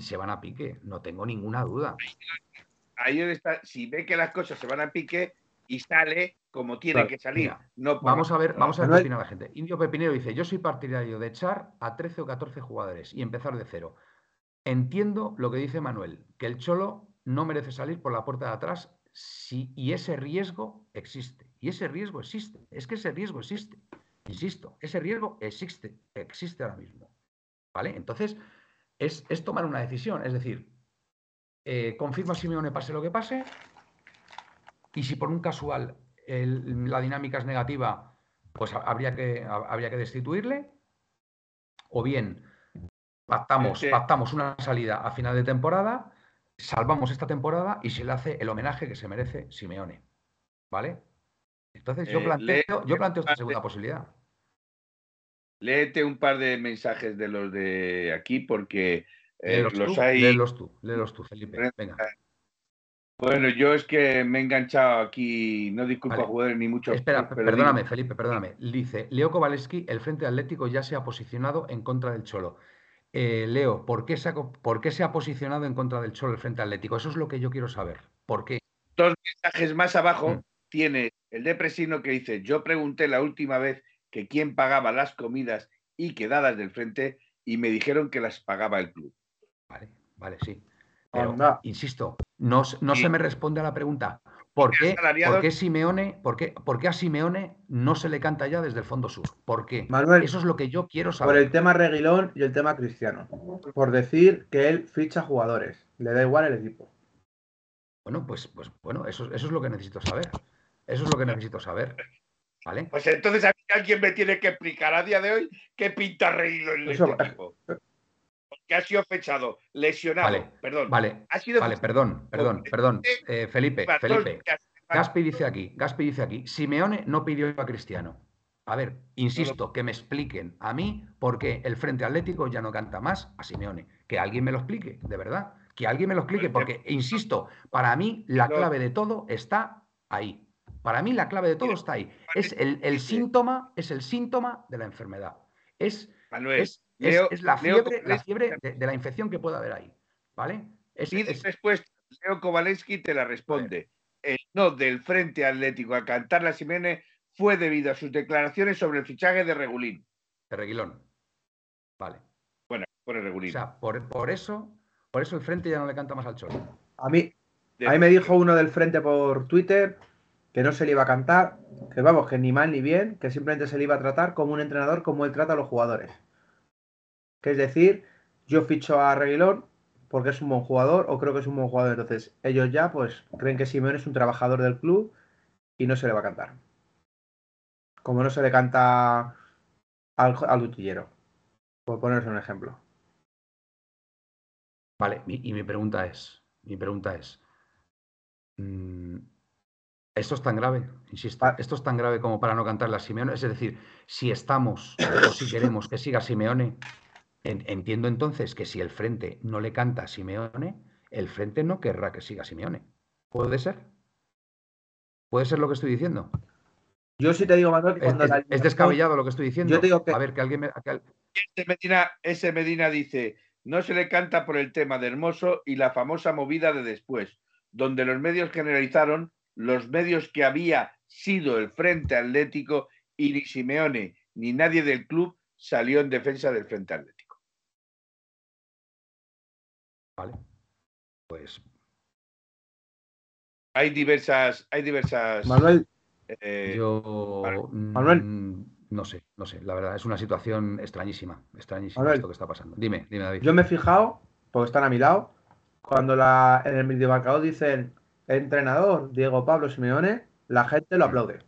se van a pique, no tengo ninguna duda. Ahí está, si ve que las cosas se van a pique y sale como tiene que salir. no vamos a ver, vamos a ver qué opina la gente. Indio Pepinero dice, yo soy partidario de echar a 13 o 14 jugadores y empezar de cero. Entiendo lo que dice Manuel, que el Cholo no merece salir por la puerta de atrás si, y ese riesgo existe. Y ese riesgo existe. Es que ese riesgo existe. Insisto, ese riesgo existe, existe ahora mismo. ¿Vale? Entonces, es, tomar una decisión. Es decir, eh, confirma Simeone pase lo que pase. Y si por un casual la dinámica es negativa, pues habría que, habría que destituirle. O bien pactamos, pactamos una salida a final de temporada salvamos esta temporada y se le hace el homenaje que se merece Simeone. ¿Vale? Entonces yo eh, planteo, yo planteo esta segunda posibilidad. Léete un par de mensajes de los de aquí porque eh, los tú, hay. Léelos tú, léelos tú, Felipe. Venga. Bueno, yo es que me he enganchado aquí, no disculpa jugadores ni mucho. Espera, perdóname, Felipe, perdóname. Dice, Leo Kowalski, el Frente Atlético ya se ha posicionado en contra del Cholo. Eh, Leo, ¿por qué, se ha, ¿por qué se ha posicionado en contra del Cholo el Frente Atlético? Eso es lo que yo quiero saber. ¿Por qué? Dos mensajes más abajo mm. tiene el de Presino que dice, yo pregunté la última vez que quién pagaba las comidas y quedadas del frente y me dijeron que las pagaba el club. Vale, vale, sí. Pero, insisto, no, no se me responde a la pregunta. ¿Por qué, Simeone, por, qué, a Simeone no se le canta ya desde el fondo sur? ¿Por qué? Manuel, Eso es lo que yo quiero saber. Por el tema Reguilón y el tema Cristiano. Por decir que él ficha jugadores. Le da igual el equipo. Bueno, pues, pues bueno, eso, es lo que necesito saber. Eso es lo que necesito saber. ¿Vale? Pues entonces a mí alguien me tiene que explicar a día de hoy qué pinta Reguilón en este equipo. Porque ha sido fechado, lesionado, vale, perdón. Vale, ha sido vale perdón, perdón, perdón. Eh, Felipe, Felipe. Gaspi dice aquí, Gaspi dice aquí, Simeone no pidió a Cristiano. A ver, insisto, que me expliquen a mí por qué el Frente Atlético ya no canta más a Simeone. Que alguien me lo explique, de verdad. Que alguien me lo explique, porque, insisto, para mí la clave de todo está ahí. Para mí la clave de todo está ahí. Es el, síntoma, es el síntoma de la enfermedad. Es, es es, la fiebre, la fiebre de, la infección que pueda haber ahí. ¿vale? Es, respuesta, Leo Kowalewski te la responde. El no del Frente Atlético a cantar la Simeone fue debido a sus declaraciones sobre el fichaje de Regulín. De Reguilón. Vale. Bueno, por el Regulín. O sea, por, eso, por eso el Frente ya no le canta más al Cholo. A mí, a mí me dijo uno del Frente por Twitter que no se le iba a cantar, que vamos, que ni mal ni bien, que simplemente se le iba a tratar como un entrenador como él trata a los jugadores. Que es decir, yo ficho a Reguilón porque es un buen jugador o creo que es un buen jugador. Entonces, ellos ya pues creen que Simeone es un trabajador del club y no se le va a cantar. Como no se le canta al, al utillero. Por ponerse un ejemplo. Vale, y mi pregunta es, mi pregunta es, mm, ¿esto es tan grave? Insisto, ¿esto es tan grave como para no cantarle a Simeone? Es decir, si estamos o si queremos que siga Simeone, entiendo entonces que si el Frente no le canta a Simeone, el Frente no querrá que siga Simeone. ¿Puede ser? ¿Puede ser lo que estoy diciendo? Yo sí te digo, Manuel, que cuando es, descabellado lo que estoy diciendo. Yo te digo que... A ver, que alguien me... Ese, Medina, ese Medina dice, no se le canta por el tema de Hermoso y la famosa movida de después, donde los medios generalizaron los medios que había sido el Frente Atlético y ni Simeone ni nadie del club salió en defensa del Frente Atlético. Vale. Pues. Hay diversas. Hay diversas. Manuel. Eh, yo. Manuel. Mm, no sé, no sé. La verdad, es una situación extrañísima. Extrañísima esto que está pasando. Dime, dime, David. Yo me he fijado, porque están a mi lado, cuando la, en el videomarcador dicen entrenador Diego Pablo Simeone, la gente lo mm. aplaude.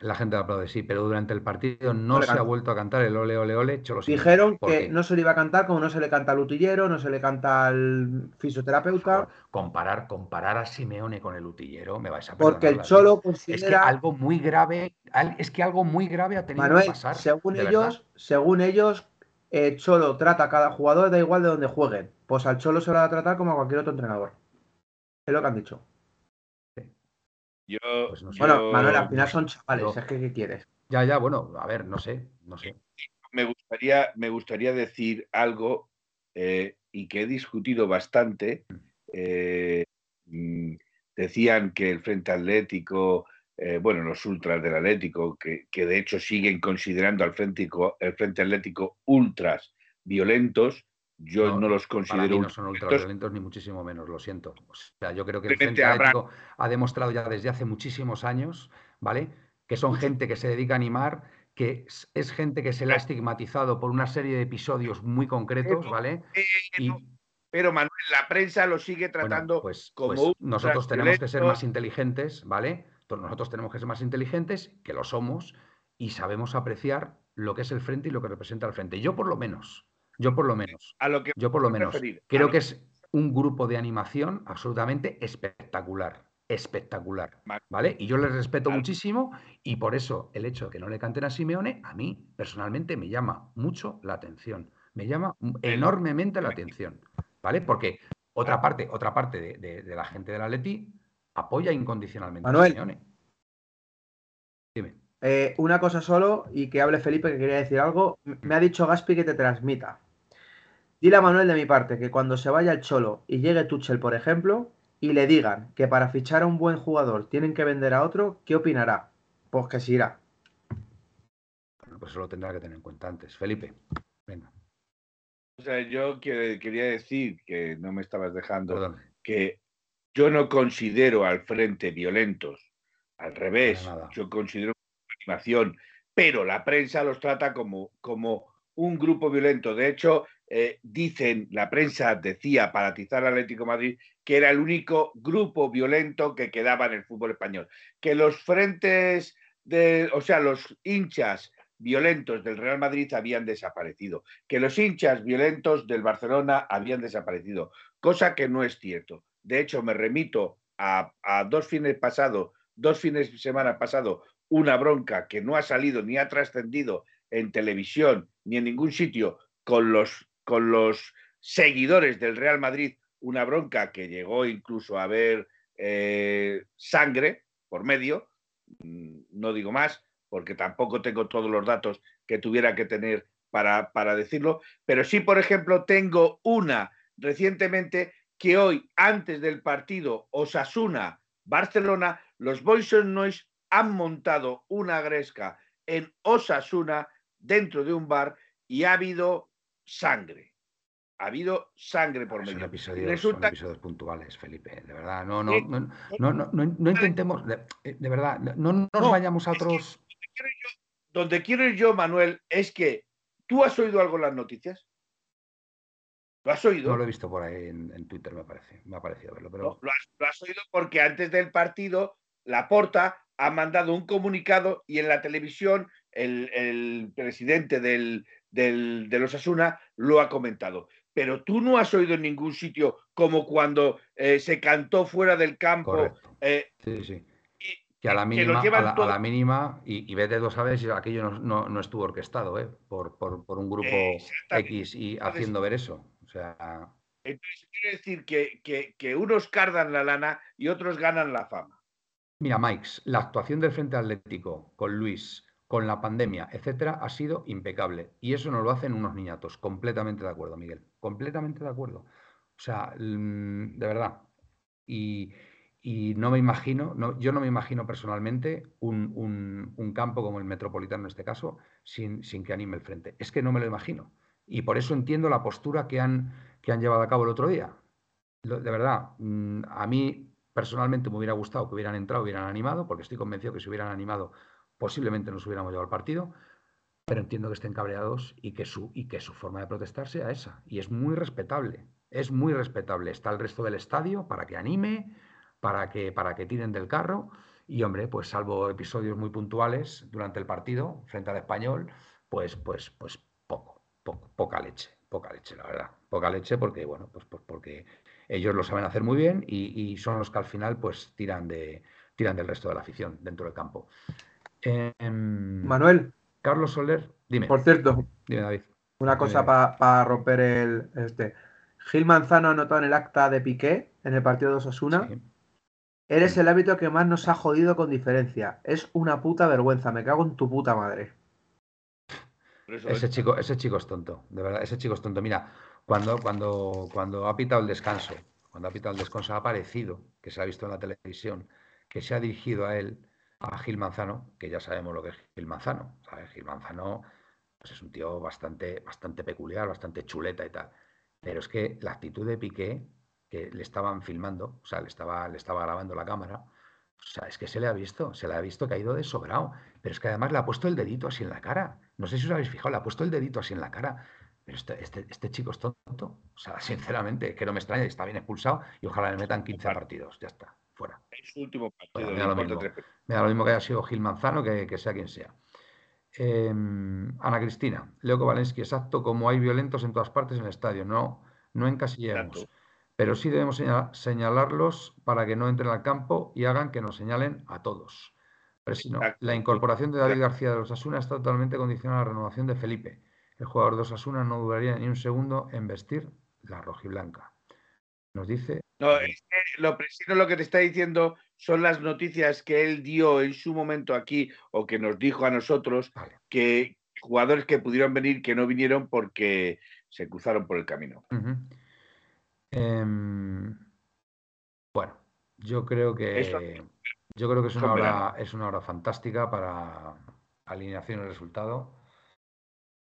La gente aplaude, sí, pero durante el partido no, se ha vuelto a cantar el ole, ole, ole. Cholo Dijeron que no se le iba a cantar como no se le canta al utillero, no se le canta al fisioterapeuta. comparar, comparar a Simeone con el utillero, me vais a Porque el Cholo considera... Es que algo muy grave, es que algo muy grave ha tenido que pasar. Según ellos, según ellos, eh, Cholo trata a cada jugador, da igual de donde jueguen. Pues al Cholo se lo va a tratar como a cualquier otro entrenador. Es lo que han dicho. Pues bueno, Manuel, al final son chavales, es que ¿qué quieres? Ya, ya, bueno, a ver, no sé, no sé. Me gustaría, me gustaría decir algo eh, y que he discutido bastante. Eh, mm, decían que el Frente Atlético, eh, bueno, los ultras del Atlético, que, que, de hecho siguen considerando al Frente, el Frente Atlético ultras violentos, yo no, los considero. no son ultraviolentos ni muchísimo menos, lo siento. O sea, yo creo que el Frente Atlético ha demostrado ya desde hace muchísimos años, ¿vale? Que son gente que se dedica a animar, que es, gente que se le ha estigmatizado por una serie de episodios muy concretos, ¿vale? Pero Manuel, la prensa lo sigue tratando pues, como pues nosotros tenemos que ser más inteligentes, ¿vale? Nosotros tenemos que ser más inteligentes, que lo somos, y sabemos apreciar lo que es el frente y lo que representa el frente. Yo por lo menos, yo por lo menos. A lo que yo por lo menos. Creo que es un grupo de animación absolutamente espectacular. Espectacular. ¿Vale? Y yo les respeto muchísimo y por eso el hecho de que no le canten a Simeone, a mí personalmente me llama mucho la atención. Me llama enormemente la atención. ¿Vale? Porque otra parte, otra parte de, la gente del Atleti apoya incondicionalmente a Simeone. Dime. Eh, una cosa solo y que hable Felipe que quería decir algo. Me ha dicho Gaspi que te transmita. Dile a Manuel de mi parte que cuando se vaya el Cholo y llegue Tuchel, por ejemplo, y le digan que para fichar a un buen jugador tienen que vender a otro, ¿qué opinará? Pues que se irá. Bueno, pues eso lo tendrá que tener en cuenta antes. Felipe, venga. O sea, yo quería decir que no me estabas dejando que yo no considero al frente violentos. Al revés, yo considero animación, pero la prensa los trata como, como un grupo violento. De hecho, eh, dicen, la prensa decía para atizar al Atlético Madrid que era el único grupo violento que quedaba en el fútbol español. Que los frentes de, o sea, los hinchas violentos del Real Madrid habían desaparecido, que los hinchas violentos del Barcelona habían desaparecido, cosa que no es cierto. De hecho, me remito a, a dos fines pasados, dos fines de semana pasado, una bronca que no ha salido ni ha trascendido en televisión ni en ningún sitio con los con los seguidores del Real Madrid una bronca que llegó incluso a haber eh, sangre por medio, mm, no digo más, porque tampoco tengo todos los datos que tuviera que tener para, para decirlo, pero sí, por ejemplo, tengo una recientemente que hoy, antes del partido Osasuna-Barcelona, los Boys Noise han montado una gresca en Osasuna dentro de un bar y ha habido sangre. Ha habido sangre por medio. Resulta... episodios puntuales, Felipe. De verdad, no, no, no, no, no, no intentemos, de, de, verdad, no nos vayamos a otros. donde quiero ir yo, Manuel, es que tú has oído algo en las noticias. ¿Lo has oído? No lo he visto por ahí en, Twitter, me parece. Me ha parecido verlo. Pero... lo, has, lo, has, oído porque antes del partido, la Porta ha mandado un comunicado y en la televisión el, el presidente del, del, de los Asuna lo ha comentado. Pero tú no has oído en ningún sitio como cuando eh, se cantó fuera del campo. Eh, sí, sí. que a la mínima, a la, a la mínima y, y, vete dos sabes si aquello no, no, no, estuvo orquestado ¿eh? por, por, por un grupo X y haciendo ver eso. O sea. Entonces quiere decir que, que, que unos cardan la lana y otros ganan la fama. Mira, Mike, la actuación del Frente Atlético con Luis, con la pandemia, etcétera, ha sido impecable. Y eso nos lo hacen unos niñatos. Completamente de acuerdo, Miguel. Completamente de acuerdo. O sea, mm, de verdad. Y, y no me imagino, no, yo no me imagino personalmente un, un, campo como el Metropolitano en este caso sin, sin, que anime el frente. Es que no me lo imagino. Y por eso entiendo la postura que han, que han llevado a cabo el otro día. De verdad, mm, a mí Personalmente me hubiera gustado que hubieran entrado, hubieran animado, porque estoy convencido que si hubieran animado posiblemente nos hubiéramos llevado al partido, pero entiendo que estén cabreados y que su, y que su forma de protestar sea esa. Y es muy respetable, es muy respetable. Está el resto del estadio para que anime, para que, para que tiren del carro. Y hombre, pues salvo episodios muy puntuales durante el partido frente al español, pues, pues, pues poco, poca leche, poca leche, la verdad. Poca leche porque, bueno, pues, pues porque ellos lo saben hacer muy bien y, son los que al final pues tiran, de, tiran del resto de la afición dentro del campo. Em, Manuel. Carlos Soler, dime. Por cierto. Dime, David. Una cosa para romper el. Este. Gil Manzano ha anotado en el acta de Piqué en el partido de Osasuna. Eres el hábito que más nos ha jodido con diferencia. Es una puta vergüenza. Me cago en tu puta madre. Ese chico, ese chico es tonto, de verdad, ese chico es tonto. Mira, cuando, cuando, cuando ha pitado el descanso, cuando ha pitado el descanso, ha aparecido, que se ha visto en la televisión, que se ha dirigido a él, a Gil Manzano, que ya sabemos lo que es Gil Manzano. ¿sabes? Gil Manzano pues es un tío bastante, bastante peculiar, bastante chuleta y tal. Pero es que la actitud de Piqué, que le estaban filmando, o sea, le estaba, le estaba grabando la cámara, o sea, es que se le ha visto, se le ha visto que ha ido de sobrado. Pero es que además le ha puesto el dedito así en la cara. No sé si os habéis fijado, le ha puesto el dedito así en la cara. Pero este, este, este, chico es tonto. O sea, [laughs] sinceramente, que no me extraña, está bien expulsado y ojalá le metan 15 partidos. Ya está, fuera. Es su último partido. Me, da lo mismo, que haya sido Gil Manzano que, que sea quien sea. Eh, Ana Cristina, Leo Kovalensky, exacto, como hay violentos en todas partes en el estadio, no, no encasillemos. Pero sí debemos señalarlos para que no entren al campo y hagan que nos señalen a todos. Pero si no, la incorporación de David García de los Asuna está totalmente condicionada a la renovación de Felipe el jugador de Osasuna no dudaría ni un segundo en vestir la rojiblanca. Nos dice. No, es que lo preciso lo que te está diciendo son las noticias que él dio en su momento aquí o que nos dijo a nosotros vale. que jugadores que pudieron venir que no vinieron porque se cruzaron por el camino. Uh -huh. eh, bueno, yo creo que Eso, yo creo que es una hora es una hora fantástica para alineación y resultado.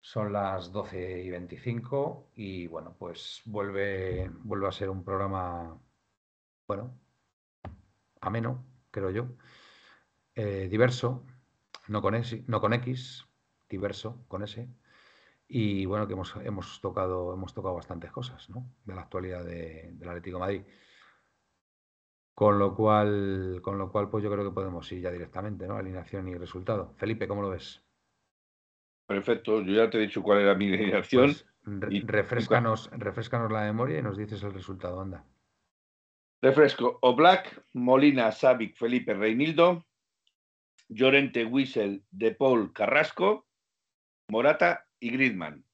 Son las 12 y 25 y bueno, pues vuelve, vuelve a ser un programa, bueno, ameno, creo yo, eh, diverso, no con, S, no con X, diverso con S. Y bueno, que hemos, hemos, tocado, hemos tocado bastantes cosas ¿no? de la actualidad de, del Atlético Madrid. Con lo cual, con lo cual, pues yo creo que podemos ir ya directamente, ¿no? Alineación y resultado. Felipe, ¿cómo lo ves? Perfecto, yo ya te he dicho cuál era mi alineación. Pues, re y... refrescanos, refrescanos la memoria y nos dices el resultado, anda. Refresco. Oblak, Molina, Savic, Felipe, Reinildo, Llorente, Wiesel, De Paul, Carrasco, Morata y Gridman.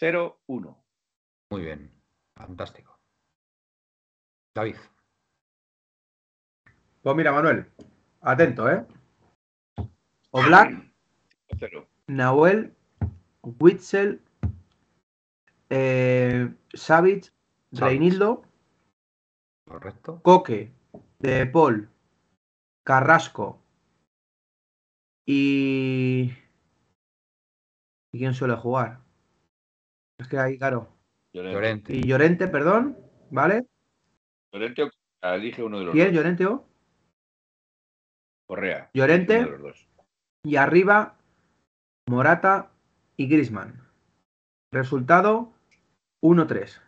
0-1. Muy bien, fantástico. David. Pues mira, Manuel, atento, ¿eh? Oblak. Cero. Nahuel, Witzel, eh, Savage, Reinildo. Correcto. Coque, De Paul, Carrasco y. ¿Y quién suele jugar? Es que ahí, claro. Llorente. Y Llorente, perdón, ¿vale? Llorente o elige uno de los ¿Quién? dos. ¿Llorente o? Correa. Llorente. Y arriba, Morata y Grisman. Resultado 1-3.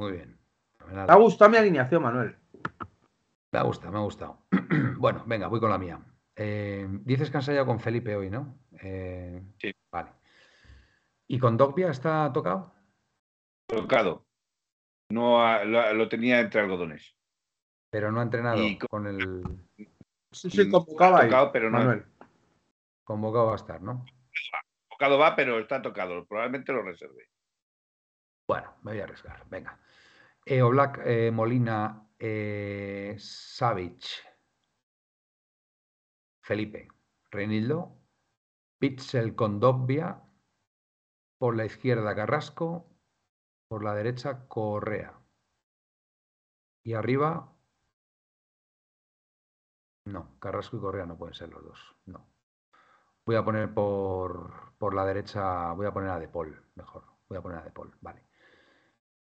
Muy bien. Fenomenal. ¿Te ha gustado mi alineación, Manuel? Me ha gustado, me ha gustado. [clears throat] bueno, venga, voy con la mía. Eh, dices que han ensayado con Felipe hoy, ¿no? Eh, Sí. Vale. ¿Y con Dogbia está tocado? Tocado. No ha- lo, lo tenía entre algodones. Pero no ha entrenado Y con- con el Sí, sí, convocaba ahí, pero no- Manuel. Convocado va a estar, ¿no? Tocado va, pero está tocado. Probablemente lo reserve. Bueno, me voy a arriesgar. Venga. Eh, Oblak, eh, Molina, eh, Savic, Felipe, Reinildo, Pitzel con Dobbia, por la izquierda Carrasco, por la derecha Correa. Y arriba. No, Carrasco y Correa no pueden ser los dos. Voy a poner por, por la derecha, voy a poner a De Paul, mejor. Voy a poner a De Paul, vale.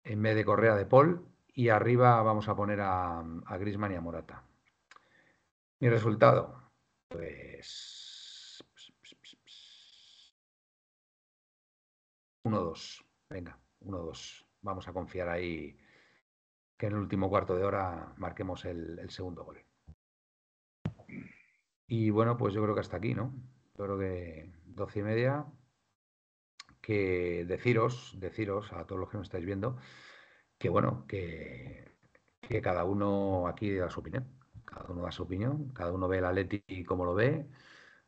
En vez de Correa de Paul. Y arriba vamos a poner a, a Griezmann y a Morata. Mi resultado, pues. 1-2. Venga, 1-2. Vamos a confiar ahí que en el último cuarto de hora marquemos el segundo gol. Y bueno, pues yo creo que hasta aquí, ¿no? Yo creo que 12 y media. Que deciros, deciros a todos los que nos estáis viendo, que bueno, que, que cada uno aquí da su opinión. Cada uno da su opinión, cada uno ve el Atleti como lo ve,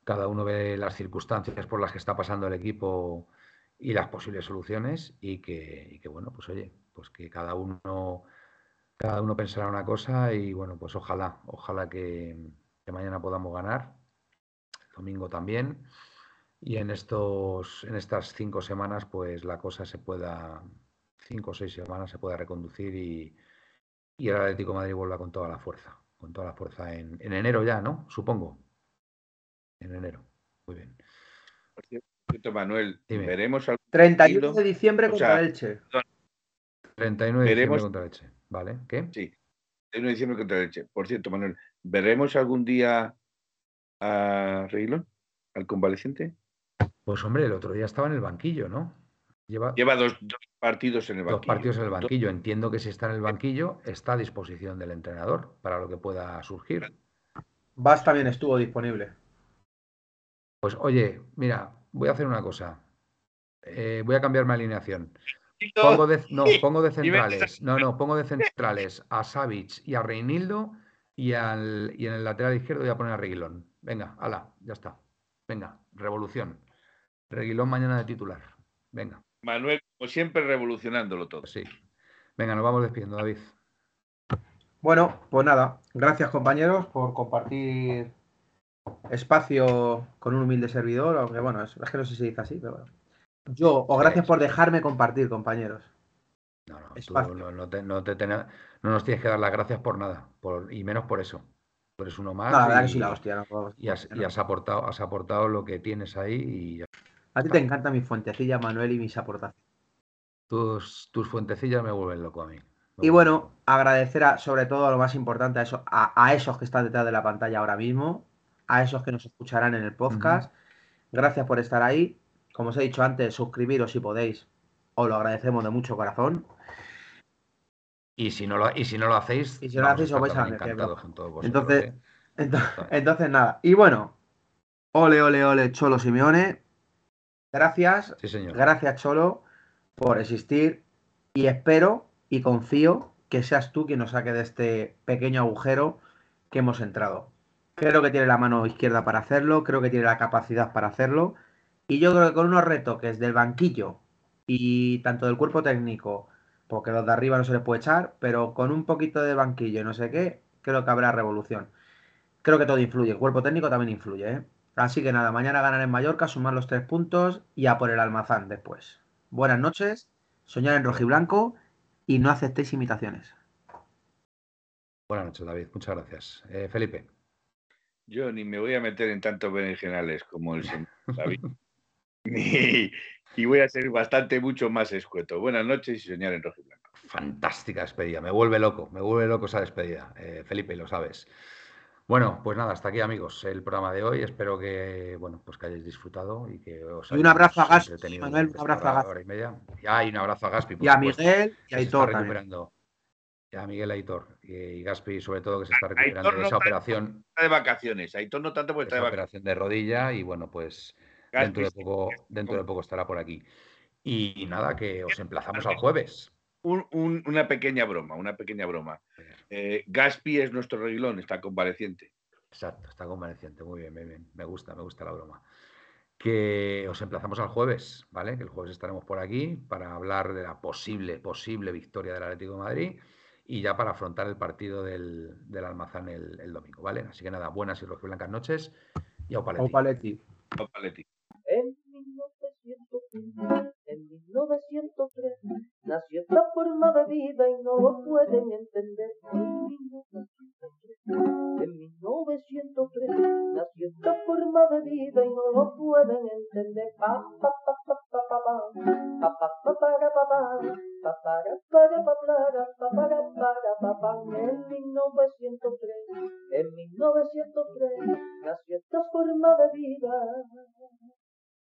cada uno ve las circunstancias por las que está pasando el equipo y las posibles soluciones y que, y que, bueno, pues oye, pues que cada uno, cada uno pensará una cosa y bueno, pues ojalá, ojalá que, mañana podamos ganar, domingo también, y en estos, en estas cinco semanas, pues la cosa se pueda, cinco o seis semanas se pueda reconducir y, y el Atlético de Madrid vuelva con toda la fuerza, con toda la fuerza en, en enero ya, ¿no? Supongo. En enero. Muy bien. Por cierto, Manuel, Dime. veremos algún 31 de diciembre O contra sea, el Elche. 39 de diciembre Veremos- contra Leche. ¿Vale? ¿Qué? Sí, 1 de diciembre contra Leche. Por cierto, Manuel, ¿veremos algún día a Reguilón, al convaleciente? Pues hombre, el otro día estaba en el banquillo, ¿no? Lleva Lleva dos, dos partidos en el dos banquillo. partidos en el banquillo. Entiendo que si está en el banquillo, está a disposición del entrenador para lo que pueda surgir. Vas también estuvo disponible. Pues oye, mira, voy a hacer una cosa. Eh, voy a cambiar mi alineación. Pongo de, no, pongo de centrales. No, no, pongo de centrales a Savic y a Reinildo y, al, y en el lateral izquierdo voy a poner a Reguilón. Venga, ala, ya está. Venga, revolución. Reguilón mañana de titular. Venga, Manuel, como siempre, revolucionándolo todo. pues sí. Venga, nos vamos despidiendo, David. Bueno, pues nada, gracias compañeros por compartir espacio con un humilde servidor, aunque bueno, es, es que no sé si se dice así, pero bueno. Yo, o gracias por dejarme compartir, compañeros. No, no, tú no, no te, no, te no nos tienes que dar las gracias por nada, por, y menos por eso. Tú eres uno más No, la verdad que y, la hostia. has, y no. has aportado, has aportado lo que tienes ahí y ya. A ti te encanta mi fuentecilla, Manuel, y mis aportaciones. tus, tus fuentecillas me vuelven loco a mí. Y bueno, agradecer a, sobre todo a lo más importante a, eso, a, a esos que están detrás de la pantalla ahora mismo, a esos que nos escucharán en el podcast. Gracias por estar ahí. Como os he dicho antes, suscribiros si podéis. Os lo agradecemos de mucho corazón. Y si no lo, y si no lo hacéis, Y si no lo hacéis, os vais a también la mierda. encantados con todos vosotros, Entonces- ¿eh? Entonces, entonces, nada. Y bueno, ole, ole, ole, Cholo Simeone. Gracias, Sí, señor. gracias, Cholo, por existir. Y espero y confío que seas tú quien nos saque de este pequeño agujero que hemos entrado. Creo que tiene la mano izquierda para hacerlo, creo que tiene la capacidad para hacerlo. Y yo creo que con unos retoques del banquillo y tanto del cuerpo técnico, porque los de arriba no se les puede echar, pero con un poquito de banquillo y no sé qué, creo que habrá revolución. Creo que todo influye, el cuerpo técnico también influye, ¿eh? Así que nada, mañana ganar en Mallorca, sumar los tres puntos y a por el almazán después. buenas noches, soñar en rojiblanco y no aceptéis imitaciones. Buenas noches, David. Muchas gracias. Eh, Felipe. Yo ni me voy a meter en tantos berenjenales como el señor [laughs] David. Y voy a ser bastante, mucho más escueto. Buenas noches y soñar en rojo y blanco. Fantástica despedida. Me vuelve loco. Me vuelve loco esa despedida. Eh, Felipe, lo sabes. Bueno, pues nada, hasta aquí amigos el programa de hoy. Espero que bueno, pues que hayáis disfrutado y que os Y un abrazo a Gaspi, Manuel, un abrazo a Gaspi. y, media. y un abrazo a Gaspi. y a Miguel y a Aitor recuperando. Y a Miguel Aitor y, Gaspi, sobre todo, que se está recuperando de esa operación. de vacaciones. Aitor no tanto porque está de vacaciones. operación de rodilla y bueno, pues dentro de poco, dentro de poco estará por aquí. Y nada, que os emplazamos al jueves. una pequeña broma, una pequeña broma. Eh, Gaspi es nuestro reguilón, está convaleciente. Exacto, está convaleciente, muy bien, muy bien. Me gusta, me gusta la broma. Que os emplazamos al jueves, ¿vale? Que el jueves estaremos por aquí para hablar de la posible, posible victoria del Atlético de Madrid y ya para afrontar el partido del, del Almazán el, domingo, ¿vale? Así que nada, buenas y blancas noches y a Paletti. En 1903 nació esta forma de vida y no lo pueden entender. En 1903 nació esta forma de vida y no lo pueden entender. Pa, pa, pa, en 1903, en 1903 nació esta forma de vida